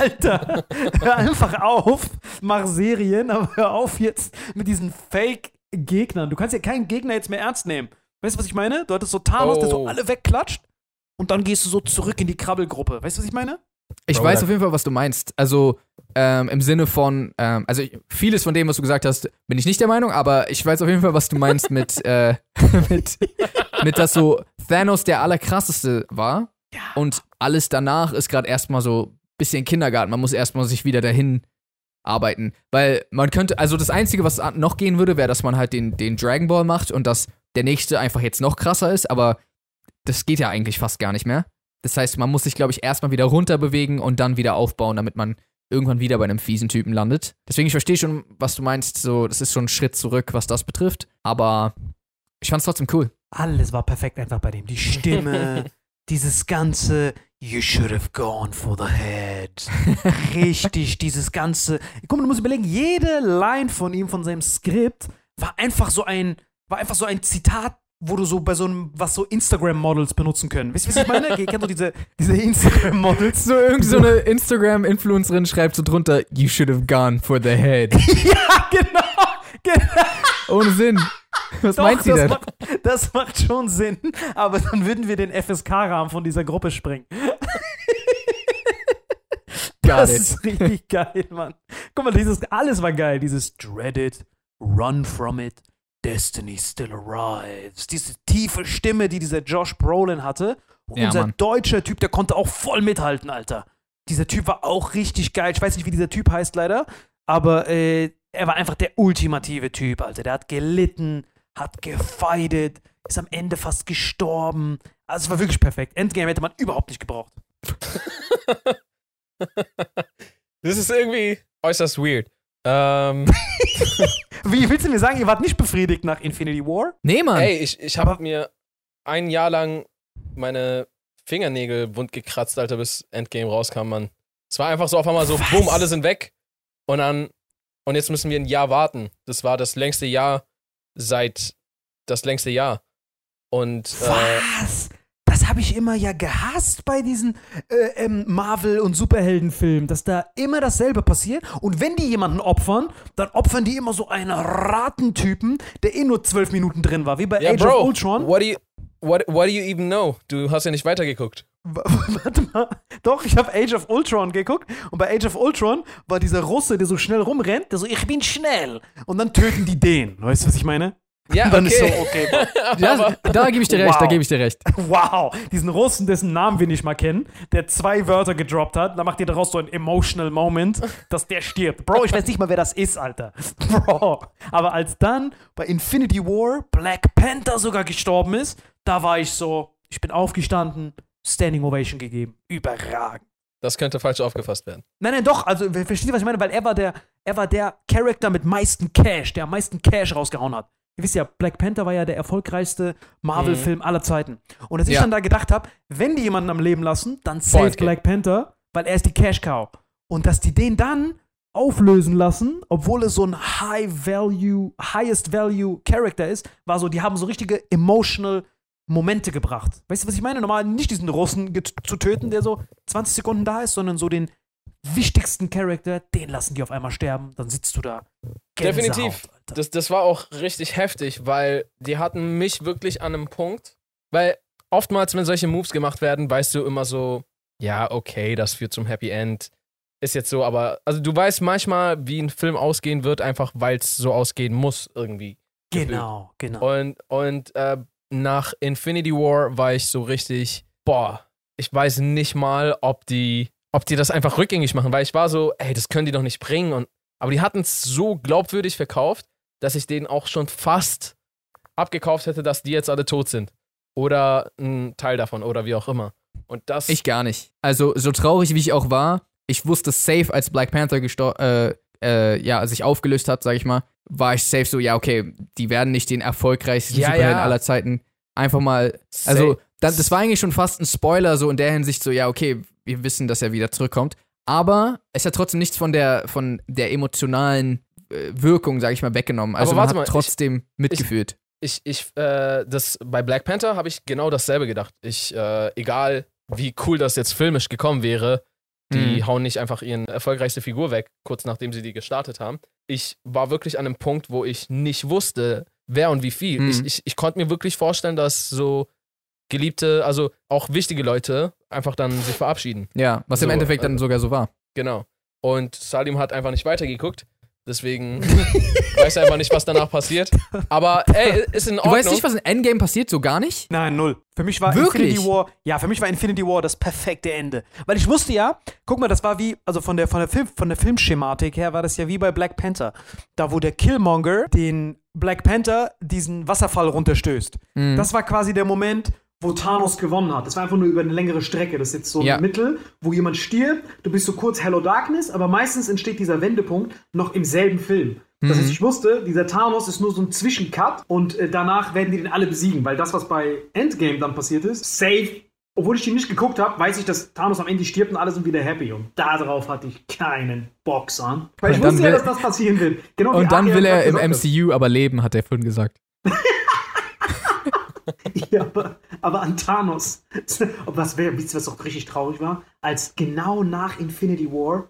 Alter, hör einfach auf, mach Serien, aber hör auf jetzt mit diesen Fake-Gegnern. Du kannst ja keinen Gegner jetzt mehr ernst nehmen. Weißt du, was ich meine? Du hattest so Thanos, der so
Oh.
alle wegklatscht und dann gehst du so zurück in die Krabbelgruppe. Weißt du, was ich meine?
Ich
Bro,
weiß auf jeden Fall, was du meinst. Also ähm, im Sinne von, ähm, also ich, vieles von dem, was du gesagt hast, bin ich nicht der Meinung, aber ich weiß auf jeden Fall, was du meinst mit, <laughs> äh, <laughs> mit, mit, dass so Thanos der allerkrasseste war und alles danach ist gerade erstmal so ein bisschen Kindergarten. Man muss erstmal sich wieder dahin arbeiten. Weil man könnte, also das Einzige, was noch gehen würde, wäre, dass man halt den, den Dragon Ball macht und dass der nächste einfach jetzt noch krasser ist, aber das geht ja eigentlich fast gar nicht mehr. Das heißt, man muss sich, glaube ich, erstmal wieder runterbewegen und dann wieder aufbauen, damit man irgendwann wieder bei einem fiesen Typen landet. Deswegen, ich verstehe schon, was du meinst. So, das ist schon ein Schritt zurück, was das betrifft. Aber ich fand's trotzdem cool.
Alles war perfekt einfach bei dem. Die Stimme, <laughs> dieses ganze You should have gone for the head. Richtig, <laughs> dieses ganze. Guck mal, du musst überlegen, jede Line von ihm, von seinem Skript, war einfach so ein, war einfach so ein Zitat, wo du so bei so einem, was so Instagram-Models benutzen können. Wisst ihr, was ich meine? Ihr kennt doch diese, diese Instagram-Models.
So, irgend so eine Instagram-Influencerin schreibt so drunter, you should have gone for the head. <laughs>
ja, genau. genau.
Ohne Sinn. Was
Doch,
meint sie
das
denn?
Macht, das macht schon Sinn, aber dann würden wir den FSK-Rahmen von dieser Gruppe sprengen. Das ist richtig geil, Mann. Guck mal, dieses, alles war geil. Dieses Dread it, run from it, destiny still arrives. Diese tiefe Stimme, die dieser Josh Brolin hatte. Und
Ja,
unser
Mann.
deutscher Typ, der konnte auch voll mithalten, Alter. Dieser Typ war auch richtig geil. Ich weiß nicht, wie dieser Typ heißt, leider. Aber äh, er war einfach der ultimative Typ, Alter. Der hat gelitten, hat gefeidet, ist am Ende fast gestorben. Also es war wirklich perfekt. Endgame hätte man überhaupt nicht gebraucht. <laughs>
Das ist irgendwie äußerst weird. Ähm, <laughs>
Wie willst du mir sagen, ihr wart nicht befriedigt nach Infinity War?
Nee, Mann.
ey, ich, ich habe mir ein Jahr lang meine Fingernägel wund gekratzt, Alter, bis Endgame rauskam, Mann. Es war einfach so auf einmal so,
Was?
bumm, alle sind weg. Und dann, und jetzt müssen wir ein Jahr warten. Das war das längste Jahr seit das längste Jahr. Und äh,
Was? Das habe ich immer ja gehasst bei diesen äh, ähm, Marvel- und Superheldenfilmen, dass da immer dasselbe passiert. Und wenn die jemanden opfern, dann opfern die immer so einen Ratentypen, der eh nur zwölf Minuten drin war, wie bei
ja,
Age
Bro,
of Ultron.
what do you what, what do you even know? Du hast ja nicht weitergeguckt. <laughs>
Warte mal. Doch, ich habe Age of Ultron geguckt und bei Age of Ultron war dieser Russe, der so schnell rumrennt, der so, ich bin schnell. Und dann töten die den. Weißt du, was ich meine?
Ja,
dann ist so,
okay.
okay, <laughs>
Ja, da gebe ich dir recht, da
Wow.
gebe ich dir recht. <laughs>
wow, diesen Russen, dessen Namen wir nicht mal kennen, der zwei Wörter gedroppt hat, da macht ihr daraus so ein emotional Moment, dass der stirbt. Bro, ich weiß nicht mal, wer das ist, Alter. <laughs> Bro. Aber als dann bei Infinity War Black Panther sogar gestorben ist, da war ich so, ich bin aufgestanden, Standing Ovation gegeben. Überragend.
Das könnte falsch aufgefasst werden.
Nein, nein, doch, also ver- versteht ihr, was ich meine? Weil er war der, er war der Charakter mit meisten Cash, der am meisten Cash rausgehauen hat. Ihr wisst ja, Black Panther war ja der erfolgreichste Marvel-Film aller Zeiten. Und als ich
Ja.
dann da gedacht habe, wenn die jemanden am Leben lassen, dann save
Endgame.
Black Panther, weil er ist die Cash Cow. Und dass die den dann auflösen lassen, obwohl es so ein High Value, Highest Value Character ist, war so, die haben so richtige emotional Momente gebracht. Weißt du, was ich meine? Normal nicht diesen Russen zu töten, der so 20 Sekunden da ist, sondern so den wichtigsten Charakter, den lassen die auf einmal sterben. Dann sitzt du da. Gänsehaut,
Definitiv.
Alter.
Das, das war auch richtig heftig, weil die hatten mich wirklich an einem Punkt, weil oftmals, wenn solche Moves gemacht werden, weißt du immer so, ja, okay, das führt zum Happy End. Ist jetzt so, aber also du weißt manchmal, wie ein Film ausgehen wird, einfach weil es so ausgehen muss irgendwie.
Genau, genau.
Und, und äh, nach Infinity War war ich so richtig, boah, ich weiß nicht mal, ob die, ob die das einfach rückgängig machen, weil ich war so, ey, das können die doch nicht bringen. Und, aber die hatten es so glaubwürdig verkauft, dass ich denen auch schon fast abgekauft hätte, dass die jetzt alle tot sind. Oder ein Teil davon oder wie auch immer. Und das.
Ich gar nicht. Also, so traurig wie ich auch war, ich wusste safe, als Black Panther äh, äh, ja, sich aufgelöst hat, sag ich mal, war ich safe so, ja, okay, die werden nicht den erfolgreichsten
Ja,
Superhelden
ja.
aller Zeiten einfach mal. Also, dann, das war eigentlich schon fast ein Spoiler, so in der Hinsicht, so, ja, okay, wir wissen, dass er wieder zurückkommt. Aber es hat trotzdem nichts von der, von der emotionalen äh, Wirkung, sag ich mal, weggenommen. Also,
Aber
man
warte mal,
hat
ich-
trotzdem mitgefühlt.
ich, ich, äh, das, bei Black Panther habe ich genau dasselbe gedacht. Ich, äh, egal wie cool das jetzt filmisch gekommen wäre, die
Mhm.
hauen nicht einfach ihren erfolgreichste Figur weg, kurz nachdem sie die gestartet haben. Ich war wirklich an einem Punkt, wo ich nicht wusste, wer und wie viel.
Mhm.
Ich, ich, ich konnte mir wirklich vorstellen, dass so geliebte, also auch wichtige Leute einfach dann sich verabschieden.
Ja, was im
So,
Endeffekt dann
also-
sogar so war.
Genau. Und Salim hat einfach nicht weitergeguckt. Deswegen <laughs> weiß er einfach nicht, was danach passiert. Aber ey, ist in <laughs>
Du
Ordnung.
weißt nicht, was in Endgame passiert, so gar nicht?
Nein, null. Für mich war
Wirklich?
Infinity War, ja, für mich war Infinity War das perfekte Ende. Weil ich wusste ja, guck mal, das war wie, also von der, von der, Film, von der Filmschematik her war das ja wie bei Black Panther. Da, wo der Killmonger den Black Panther diesen Wasserfall runterstößt.
Mhm.
Das war quasi der Moment, wo Thanos gewonnen hat. Das war einfach nur über eine längere Strecke. Das ist jetzt so ein
Ja.
Mittel, wo jemand stirbt. Du bist so kurz Hello Darkness, aber meistens entsteht dieser Wendepunkt noch im selben Film. Das heißt, ich wusste, dieser Thanos ist nur so ein Zwischencut und äh, danach werden die den alle besiegen, weil das, was bei Endgame dann passiert ist, safe. Obwohl ich die nicht geguckt habe, weiß ich, dass Thanos am Ende stirbt und alle sind wieder happy. Und darauf hatte ich keinen Box an. Weil ich wusste ja, dass das passieren wird. Genau
Und dann will er im. MCU aber leben, hat er vorhin gesagt. <laughs> <laughs>
Ja, aber, aber an Thanos. <laughs> Was wäre, wisst ihr, was auch richtig traurig war? Als genau nach Infinity War,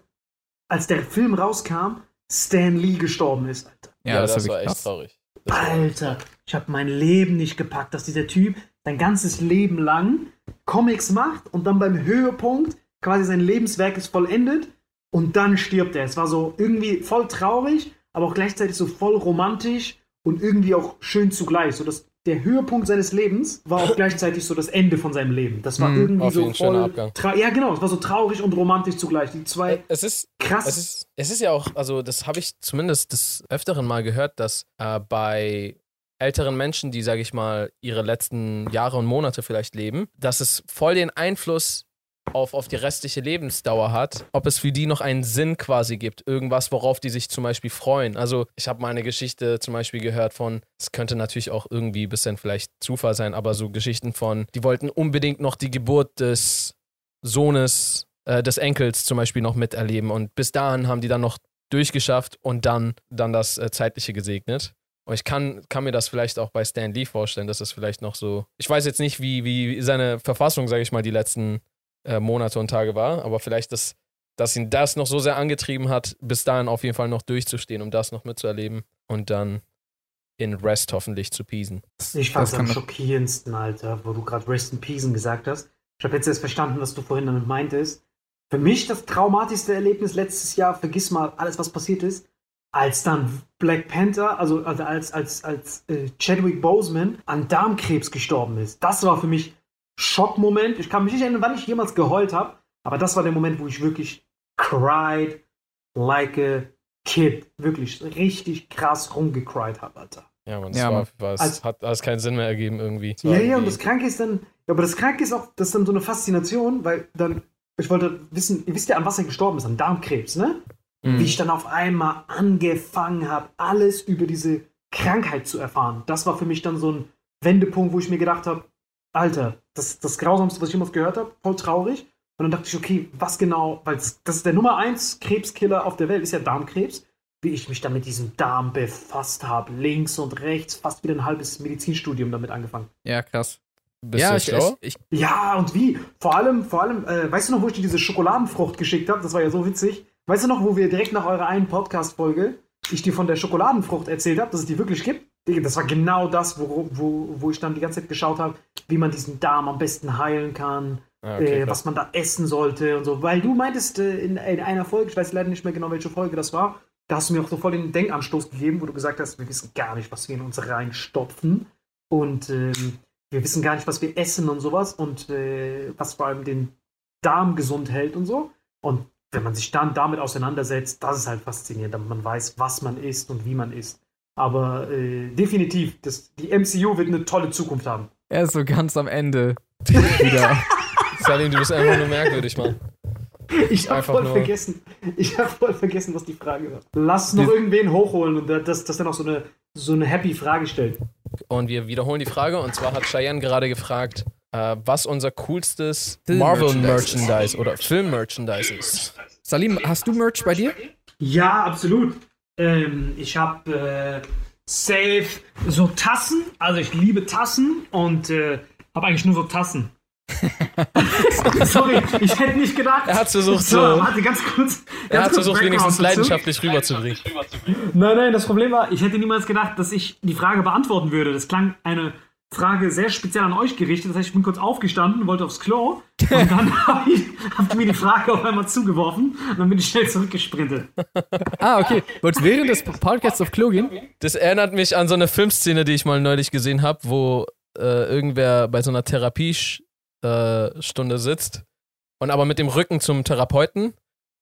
als der Film rauskam, Stan Lee gestorben ist, Alter.
ja, das,
wirklich
war echt traurig.
Alter, ich habe mein Leben nicht gepackt, dass dieser Typ sein ganzes Leben lang Comics macht und dann beim Höhepunkt quasi sein Lebenswerk ist vollendet und dann stirbt er. Es war so irgendwie voll traurig, aber auch gleichzeitig so voll romantisch und irgendwie auch schön zugleich. So dass der Höhepunkt seines Lebens war auch <laughs> gleichzeitig so das Ende von seinem Leben. Das war irgendwie
Auf
so voll. Ja, genau, es war so traurig und romantisch zugleich. Die zwei
Es ist,
krass.
es ist, es ist ja auch, also das habe ich zumindest des Öfteren mal gehört, dass äh, bei älteren Menschen, die, sage ich mal, ihre letzten Jahre und Monate vielleicht leben, dass es voll den Einfluss auf, auf die restliche Lebensdauer hat, ob es für die noch einen Sinn quasi gibt, irgendwas, worauf die sich zum Beispiel freuen. Also ich habe mal eine Geschichte zum Beispiel gehört von, es könnte natürlich auch irgendwie ein bisschen vielleicht Zufall sein, aber so Geschichten von, die wollten unbedingt noch die Geburt des Sohnes, äh, des Enkels zum Beispiel noch miterleben und bis dahin haben die dann noch durchgeschafft und dann, dann das äh, Zeitliche gesegnet. Und ich kann, kann mir das vielleicht auch bei Stan Lee vorstellen, dass es vielleicht noch so. Ich weiß jetzt nicht, wie, wie seine Verfassung, sage ich mal, die letzten äh, Monate und Tage war, aber vielleicht, dass, dass ihn das noch so sehr angetrieben hat, bis dahin auf jeden Fall noch durchzustehen, um das noch mitzuerleben und dann in Rest hoffentlich zu peasen.
Ich fand
Das
es am schockierendsten, Alter, wo du gerade Rest in Peace gesagt hast. Ich habe jetzt erst verstanden, was du vorhin damit meintest. Für mich das traumatischste Erlebnis letztes Jahr, vergiss mal alles, was passiert ist, als dann Black Panther, also, also als, als, als äh, Chadwick Boseman an Darmkrebs gestorben ist. Das war für mich Schockmoment. Ich kann mich nicht erinnern, wann ich jemals geheult habe, aber das war der Moment, wo ich wirklich cried like a kid. Wirklich richtig krass rumgecried habe, Alter.
Ja, man, das
Ja,
war, war, es
Als-
hat alles keinen Sinn mehr ergeben irgendwie.
Ja,
war
ja, und
irgendwie-
das Kranke ist dann, ja, aber das Kranke ist auch, das ist dann so eine Faszination, weil dann, ich wollte wissen, ihr wisst ja, an was er gestorben ist, an Darmkrebs, ne?
Mhm.
Wie ich dann auf einmal angefangen habe, alles über diese Krankheit zu erfahren. Das war für mich dann so ein Wendepunkt, wo ich mir gedacht habe, Alter, das das Grausamste, was ich jemals gehört habe, voll traurig. Und dann dachte ich, okay, was genau, weil das ist der Nummer eins Krebskiller auf der Welt, ist ja Darmkrebs. Wie ich mich dann mit diesem Darm befasst habe, links und rechts, fast wieder ein halbes Medizinstudium damit angefangen.
Ja, krass.
Bist
ja,
du
ich,
schlau?
ich,
Ja, und wie? Vor allem, vor allem, äh, weißt du noch, wo ich dir diese Schokoladenfrucht geschickt habe? Das war ja so witzig. Weißt du noch, wo wir direkt nach eurer einen Podcast-Folge ich dir von der Schokoladenfrucht erzählt habe, dass es die wirklich gibt? Das war genau das, wo, wo, wo ich dann die ganze Zeit geschaut habe, wie man diesen Darm am besten heilen kann,
Ah, okay,
äh, was man da essen sollte und so. Weil du meintest äh, in, in einer Folge, ich weiß leider nicht mehr genau, welche Folge das war, da hast du mir auch so voll den Denkanstoß gegeben, wo du gesagt hast, wir wissen gar nicht, was wir in uns reinstopfen. Und ähm, wir wissen gar nicht, was wir essen und sowas und äh, was vor allem den Darm gesund hält und so. Und wenn man sich dann damit auseinandersetzt, das ist halt faszinierend, damit man weiß, was man isst und wie man isst. Aber äh, definitiv, das, die MCU wird eine tolle Zukunft haben.
er ist so ganz am Ende. wieder. <laughs>
Salim, du bist einfach nur merkwürdig, Mann.
Ich habe
Einfach
voll
nur-
vergessen. Ich habe voll vergessen, was die Frage war. Lass noch
Wir-
irgendwen hochholen und das, das dann auch so eine, so eine happy Frage stellt.
Und wir wiederholen die Frage. Und zwar hat Cheyenne gerade gefragt, äh, was unser coolstes
Film-
Marvel-Merchandise
Merchandise
oder Film-Merchandise ist.
Salim, hast du Merch bei dir?
Ja, absolut. Ähm, ich habe äh, safe so Tassen. Also ich liebe Tassen und äh, habe eigentlich nur so Tassen. <laughs> Sorry, ich hätte nicht gedacht.
Er hat versucht,
so,
so-
warte, ganz kurz.
Er
ganz
hat
kurz
versucht, wenigstens leidenschaftlich rüberzubringen.
Nein, nein, das Problem war, ich hätte niemals gedacht, dass ich die Frage beantworten würde. Das klang eine Frage sehr speziell an euch gerichtet. Das heißt, ich bin kurz aufgestanden, wollte aufs Klo und <laughs> dann <laughs> habe ich, habt ihr mir die Frage auf einmal zugeworfen und dann bin ich schnell zurückgesprintet.
Ah, okay. Wolltest während des Podcasts auf Klo gehen?
Das erinnert mich an so eine Filmszene, die ich mal neulich gesehen habe, wo äh, irgendwer bei so einer Therapiestunde äh, Stunde sitzt und aber mit dem Rücken zum Therapeuten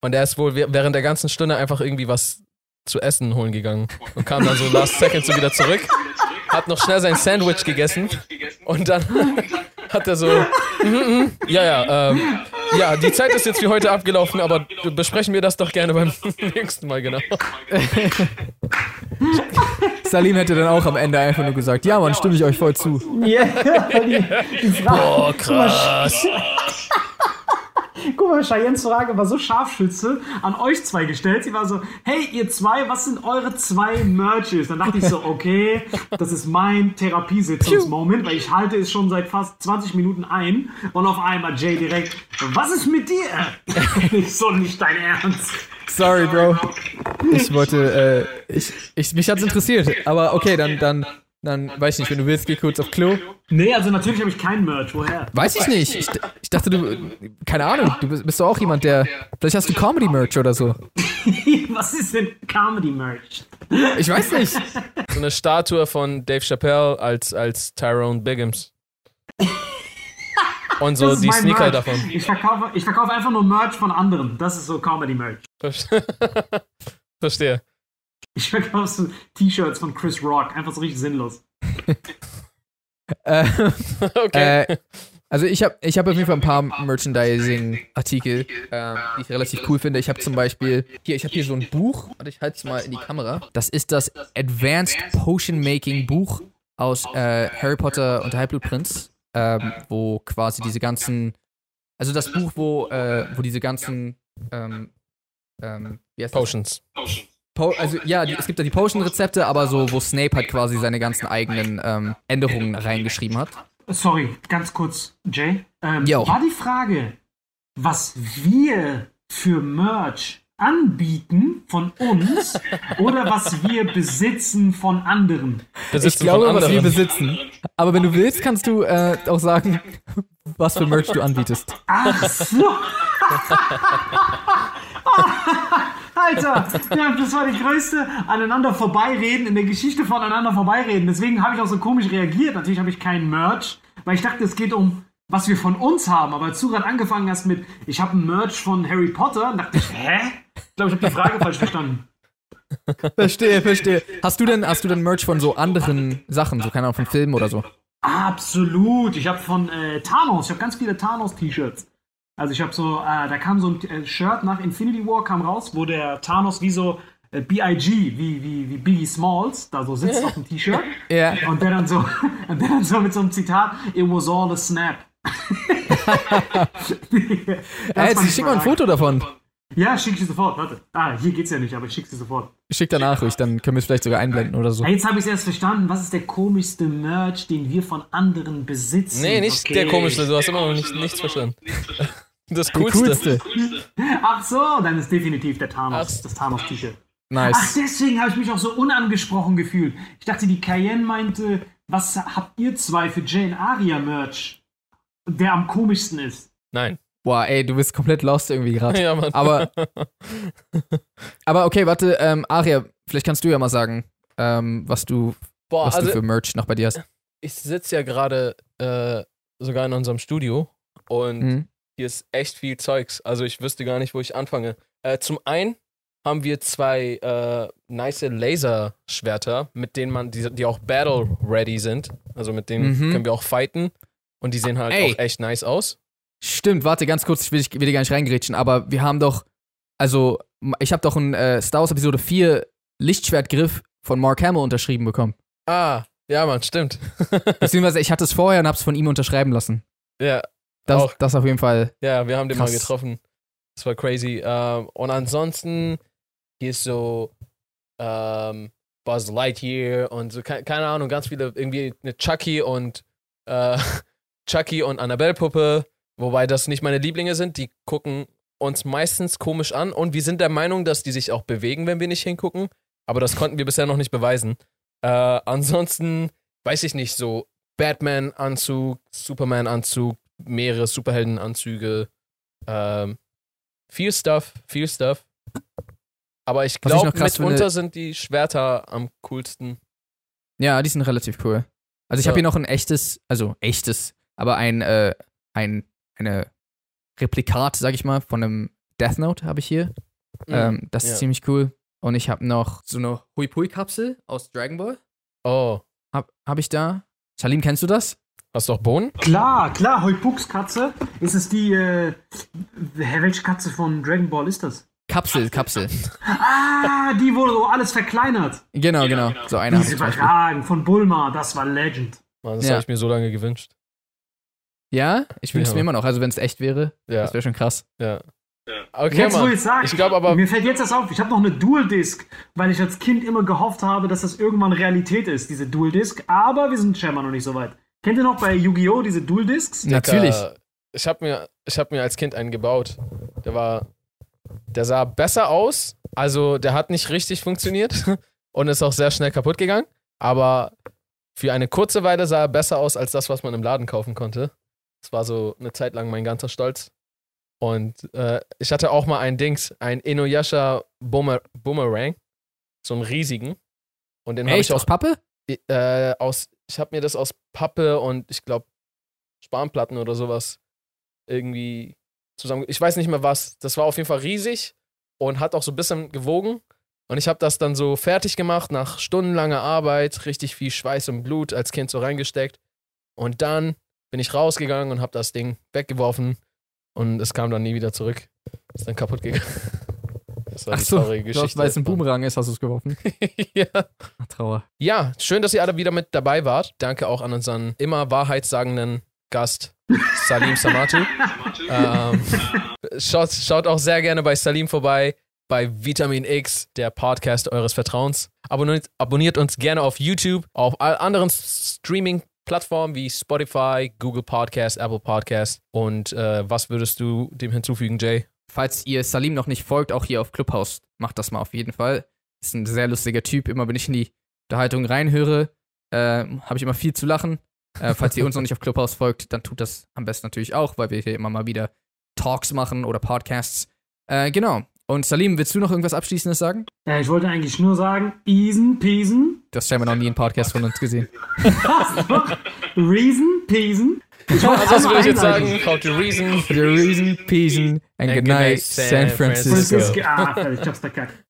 und er ist wohl wäh- während der ganzen Stunde einfach irgendwie was zu essen holen gegangen und kam dann so last second so wieder zurück, hat noch schnell sein Sandwich gegessen und dann hat er so, mhm, mhm, ja, ja, ähm, ja, die Zeit ist jetzt für heute abgelaufen, aber besprechen wir das doch gerne beim <laughs> nächsten Mal, genau. <laughs>
Salim hätte dann auch am Ende einfach nur gesagt, ja, Mann, stimme ich euch voll zu. <laughs>
Oh, krass.
Guck mal, Cheyennes Frage war so Scharfschütze an euch zwei gestellt. Sie war so, hey, ihr zwei, was sind eure zwei Merches? Dann dachte ich so, okay, das ist mein Therapiesitzungsmoment, weil ich halte es schon seit fast 20 Minuten ein. Und auf einmal Jay direkt, was ist mit dir? <laughs> ich so, nicht dein Ernst.
Sorry, Bro. Ich wollte, äh, ich, ich, mich hat's interessiert. Aber okay, dann, dann, dann, weiß ich nicht, wenn du willst, geh kurz auf Klo.
Nee, also natürlich habe ich kein Merch. Woher?
Weiß ich nicht. Ich, ich dachte, du, keine Ahnung, du bist, bist doch auch jemand, der, vielleicht hast du Comedy-Merch oder so. <laughs>
was ist denn Comedy-Merch?
Ich weiß nicht. <laughs>
So eine Statue von Dave Chappelle als, als Tyrone Biggums. Und so die Sneaker
Merch.
davon.
Ich verkaufe, ich verkaufe einfach nur Merch von anderen. Das ist so Comedy-Merch. <laughs>
Verstehe.
Ich verkaufe so T-Shirts von Chris Rock. Einfach so richtig sinnlos.
Äh, <laughs>
Okay.
äh, also ich habe ich hab auf jeden Fall ein paar Merchandising-Artikel, ähm, die ich relativ cool finde. Ich habe zum Beispiel, hier, ich habe hier so ein Buch, warte, ich halte es mal in die Kamera. Das ist das Advanced Potion Making Buch aus äh, Harry Potter und der Halbblutprinz, ähm, wo quasi diese ganzen, also das Buch, wo, äh, wo diese ganzen, ähm, ähm, wie heißt das? Po also ja, die, es gibt da die Potion-Rezepte, aber so, wo Snape halt quasi seine ganzen eigenen ähm, Änderungen reingeschrieben hat.
Sorry, ganz kurz, Jay. Ähm,
Jo.
war die Frage, was wir für Merch anbieten von uns <laughs> oder was wir besitzen von anderen?
Besitzen
ich glaube, was wir besitzen. Aber wenn du willst, kannst du äh, auch sagen, was für Merch du anbietest.
Ach so. <laughs> <laughs> Alter, ja, das war die größte aneinander vorbeireden in der Geschichte von aneinander vorbeireden. Deswegen habe ich auch so komisch reagiert. Natürlich habe ich keinen Merch, weil ich dachte, es geht um was wir von uns haben. Aber als du gerade angefangen hast mit, ich habe ein Merch von Harry Potter, dachte ich, hä? Ich glaube, ich habe die Frage falsch verstanden.
Verstehe, verstehe. Hast du denn, hast du denn Merch von so anderen Sachen, so keine Ahnung, von Filmen oder so?
Absolut. Ich habe von äh, Thanos, ich habe ganz viele Thanos-T-Shirts. Also ich habe so, äh, da kam so ein äh, Shirt nach Infinity War kam raus, wo der Thanos wie so äh, B.I.G., wie, wie, wie Biggie Smalls, da so sitzt auf dem <laughs> T-Shirt.
Ja.
Und der dann so, <laughs> und der dann so mit so einem Zitat, it was all a snap.
Ey, jetzt schick mal ein Foto davon.
Ja, schick ich sofort. Warte. Ah, hier geht's ja nicht, aber ich schick sie sofort.
Schick danach ruhig, dann können wir es vielleicht sogar einblenden oder so.
Ah, jetzt habe ich erst verstanden. Was ist der komischste Merch, den wir von anderen besitzen?
Nee, nicht
Okay.
der komischste, du hast immer noch nicht, nichts verstanden. Das coolste.
coolste.
Ach so, dann ist definitiv der Thanos,
Ach.
das Thanos-T-Shirt. Ach,
Nice.
deswegen habe ich mich auch so unangesprochen gefühlt. Ich dachte, die Cayenne meinte, was habt ihr zwei für Jane Aria Merch, der am komischsten ist?
Nein.
Boah, ey, du bist komplett lost irgendwie gerade. <laughs>
Ja, Mann.
Aber, aber okay, warte, ähm, Aria, vielleicht kannst du ja mal sagen, ähm, was du,
Boah,
was du
also
für Merch noch bei dir hast.
ich sitze ja gerade äh, sogar in unserem Studio und
Mhm.
Hier ist echt viel Zeugs. Also ich wüsste gar nicht, wo ich anfange. Äh, zum einen haben wir zwei äh, nice Laserschwerter, mit denen man, die, die auch battle-ready sind. Also mit denen
Mhm.
können wir auch fighten. Und die sehen halt
Ey.
auch echt nice aus.
Stimmt, warte ganz kurz, ich will, ich will dir gar nicht reingrätschen, aber wir haben doch, also, ich habe doch einen äh, Star Wars Episode 4 Lichtschwertgriff von Mark Hamill unterschrieben bekommen.
Ah, ja, Mann, stimmt. <laughs>
Beziehungsweise ich hatte es vorher und hab's von ihm unterschreiben lassen.
ja,
Das,
Auch.
das auf jeden Fall.
ja, wir haben den
Krass.
mal getroffen. Das war crazy. Ähm, und ansonsten hier ist so ähm, Buzz Lightyear und so, ke keine Ahnung, ganz viele, irgendwie eine Chucky und äh, <laughs> Chucky und Annabelle-Puppe, wobei das nicht meine Lieblinge sind, die gucken uns meistens komisch an und wir sind der Meinung, dass die sich auch bewegen, wenn wir nicht hingucken, aber das konnten wir bisher noch nicht beweisen. Äh, ansonsten weiß ich nicht, so Batman-Anzug, Superman-Anzug, mehrere Superhelden-Anzüge, ähm, viel Stuff, viel Stuff. Aber ich glaube, mitunter
finde-
sind die Schwerter am coolsten.
Ja, die sind relativ cool. Also ich
Ja.
habe hier noch ein echtes, also echtes, aber ein, äh, ein, eine Replikat, sag ich mal, von einem Death Note habe ich hier. Ähm, das ist
Mhm. ja.
ziemlich cool. Und ich habe noch so eine Hui Pui Kapsel aus Dragon Ball.
Oh,
Hab, hab ich da. Salim, kennst du das?
Hast du auch Bohnen?
Klar, klar, Heupucks Katze. Ist es die, äh, hä, welche Katze von Dragon Ball ist das?
Kapsel, Kapsel.
Ah, die wurde so alles verkleinert.
Genau, genau. So eine
Die
habe
ist
ich zum Beispiel.
überragend, von Bulma, das war Legend.
Mann, das
Ja.
habe ich mir so lange gewünscht.
Ja, ich wünsche
Ja.
mir immer noch. Also wenn es echt wäre,
Ja,
das wäre schon krass.
ja. Okay,
Jetzt, wo
Mann.
ich sag,
Ich glaube aber,
mir fällt jetzt das auf, ich habe noch eine Dual-Disc, weil ich als Kind immer gehofft habe, dass das irgendwann Realität ist, diese Dual-Disc, aber wir sind scheinbar noch nicht so weit. Kennt ihr noch bei Yu-Gi-Oh! diese Dual-Discs?
Natürlich.
Äh, ich habe mir, ich hab mir als Kind einen gebaut. Der war, der sah besser aus. Also der hat nicht richtig funktioniert <laughs> und ist auch sehr schnell kaputt gegangen. Aber für eine kurze Weile sah er besser aus als das, was man im Laden kaufen konnte. Das war so eine Zeit lang mein ganzer Stolz. Und äh, ich hatte auch mal ein Dings, ein Inuyasha Boomer Boomerang, so einen riesigen. Und den habe ich auch
Aus Pappe?
äh, aus, ich habe mir das aus Pappe und ich glaube Spanplatten oder sowas irgendwie zusammen. Ich weiß nicht mehr was. Das war auf jeden Fall riesig und hat auch so ein bisschen gewogen. Und ich habe das dann so fertig gemacht nach stundenlanger Arbeit, richtig viel Schweiß und Blut als Kind so reingesteckt. Und dann bin ich rausgegangen und habe das Ding weggeworfen und es kam dann nie wieder zurück. Ist dann kaputt gegangen. <laughs> Das war
Ach
die
so,
traurige Geschichte.
weil es ein Boomerang ist, hast du es geworfen. <laughs>
ja.
Ach, Trauer.
Ja, schön, dass ihr alle wieder mit dabei wart. Danke auch an unseren immer wahrheitssagenden Gast Salim Samatu. <laughs> ähm, schaut, schaut auch sehr gerne bei Salim vorbei, bei Vitamin X, der Podcast eures Vertrauens. Abonniert, abonniert uns gerne auf YouTube, auf all anderen Streaming-Plattformen wie Spotify, Google Podcast, Apple Podcast. Und äh, was würdest du dem hinzufügen, Jay?
Falls ihr Salim noch nicht folgt, auch hier auf Clubhouse, macht das mal auf jeden Fall. Ist ein sehr lustiger Typ. Immer wenn ich in die Unterhaltung reinhöre, äh, habe ich immer viel zu lachen. Äh, falls ihr uns noch nicht auf Clubhouse folgt, dann tut das am besten natürlich auch, weil wir hier immer mal wieder Talks machen oder Podcasts. Äh, genau. Und Salim, willst du noch irgendwas Abschließendes sagen?
Ja, ich wollte eigentlich nur sagen, Easen, Peasen.
Du hast scheinbar noch nie einen Podcast von uns gesehen. <laughs>
Was? Reason, Peasen. Ich wollte
Also, was
einmal
würde ich jetzt sagen? How to reason.
For the reason, peace, and good night, San Francisco.
Francisco. Ah, ich hab's verkackt.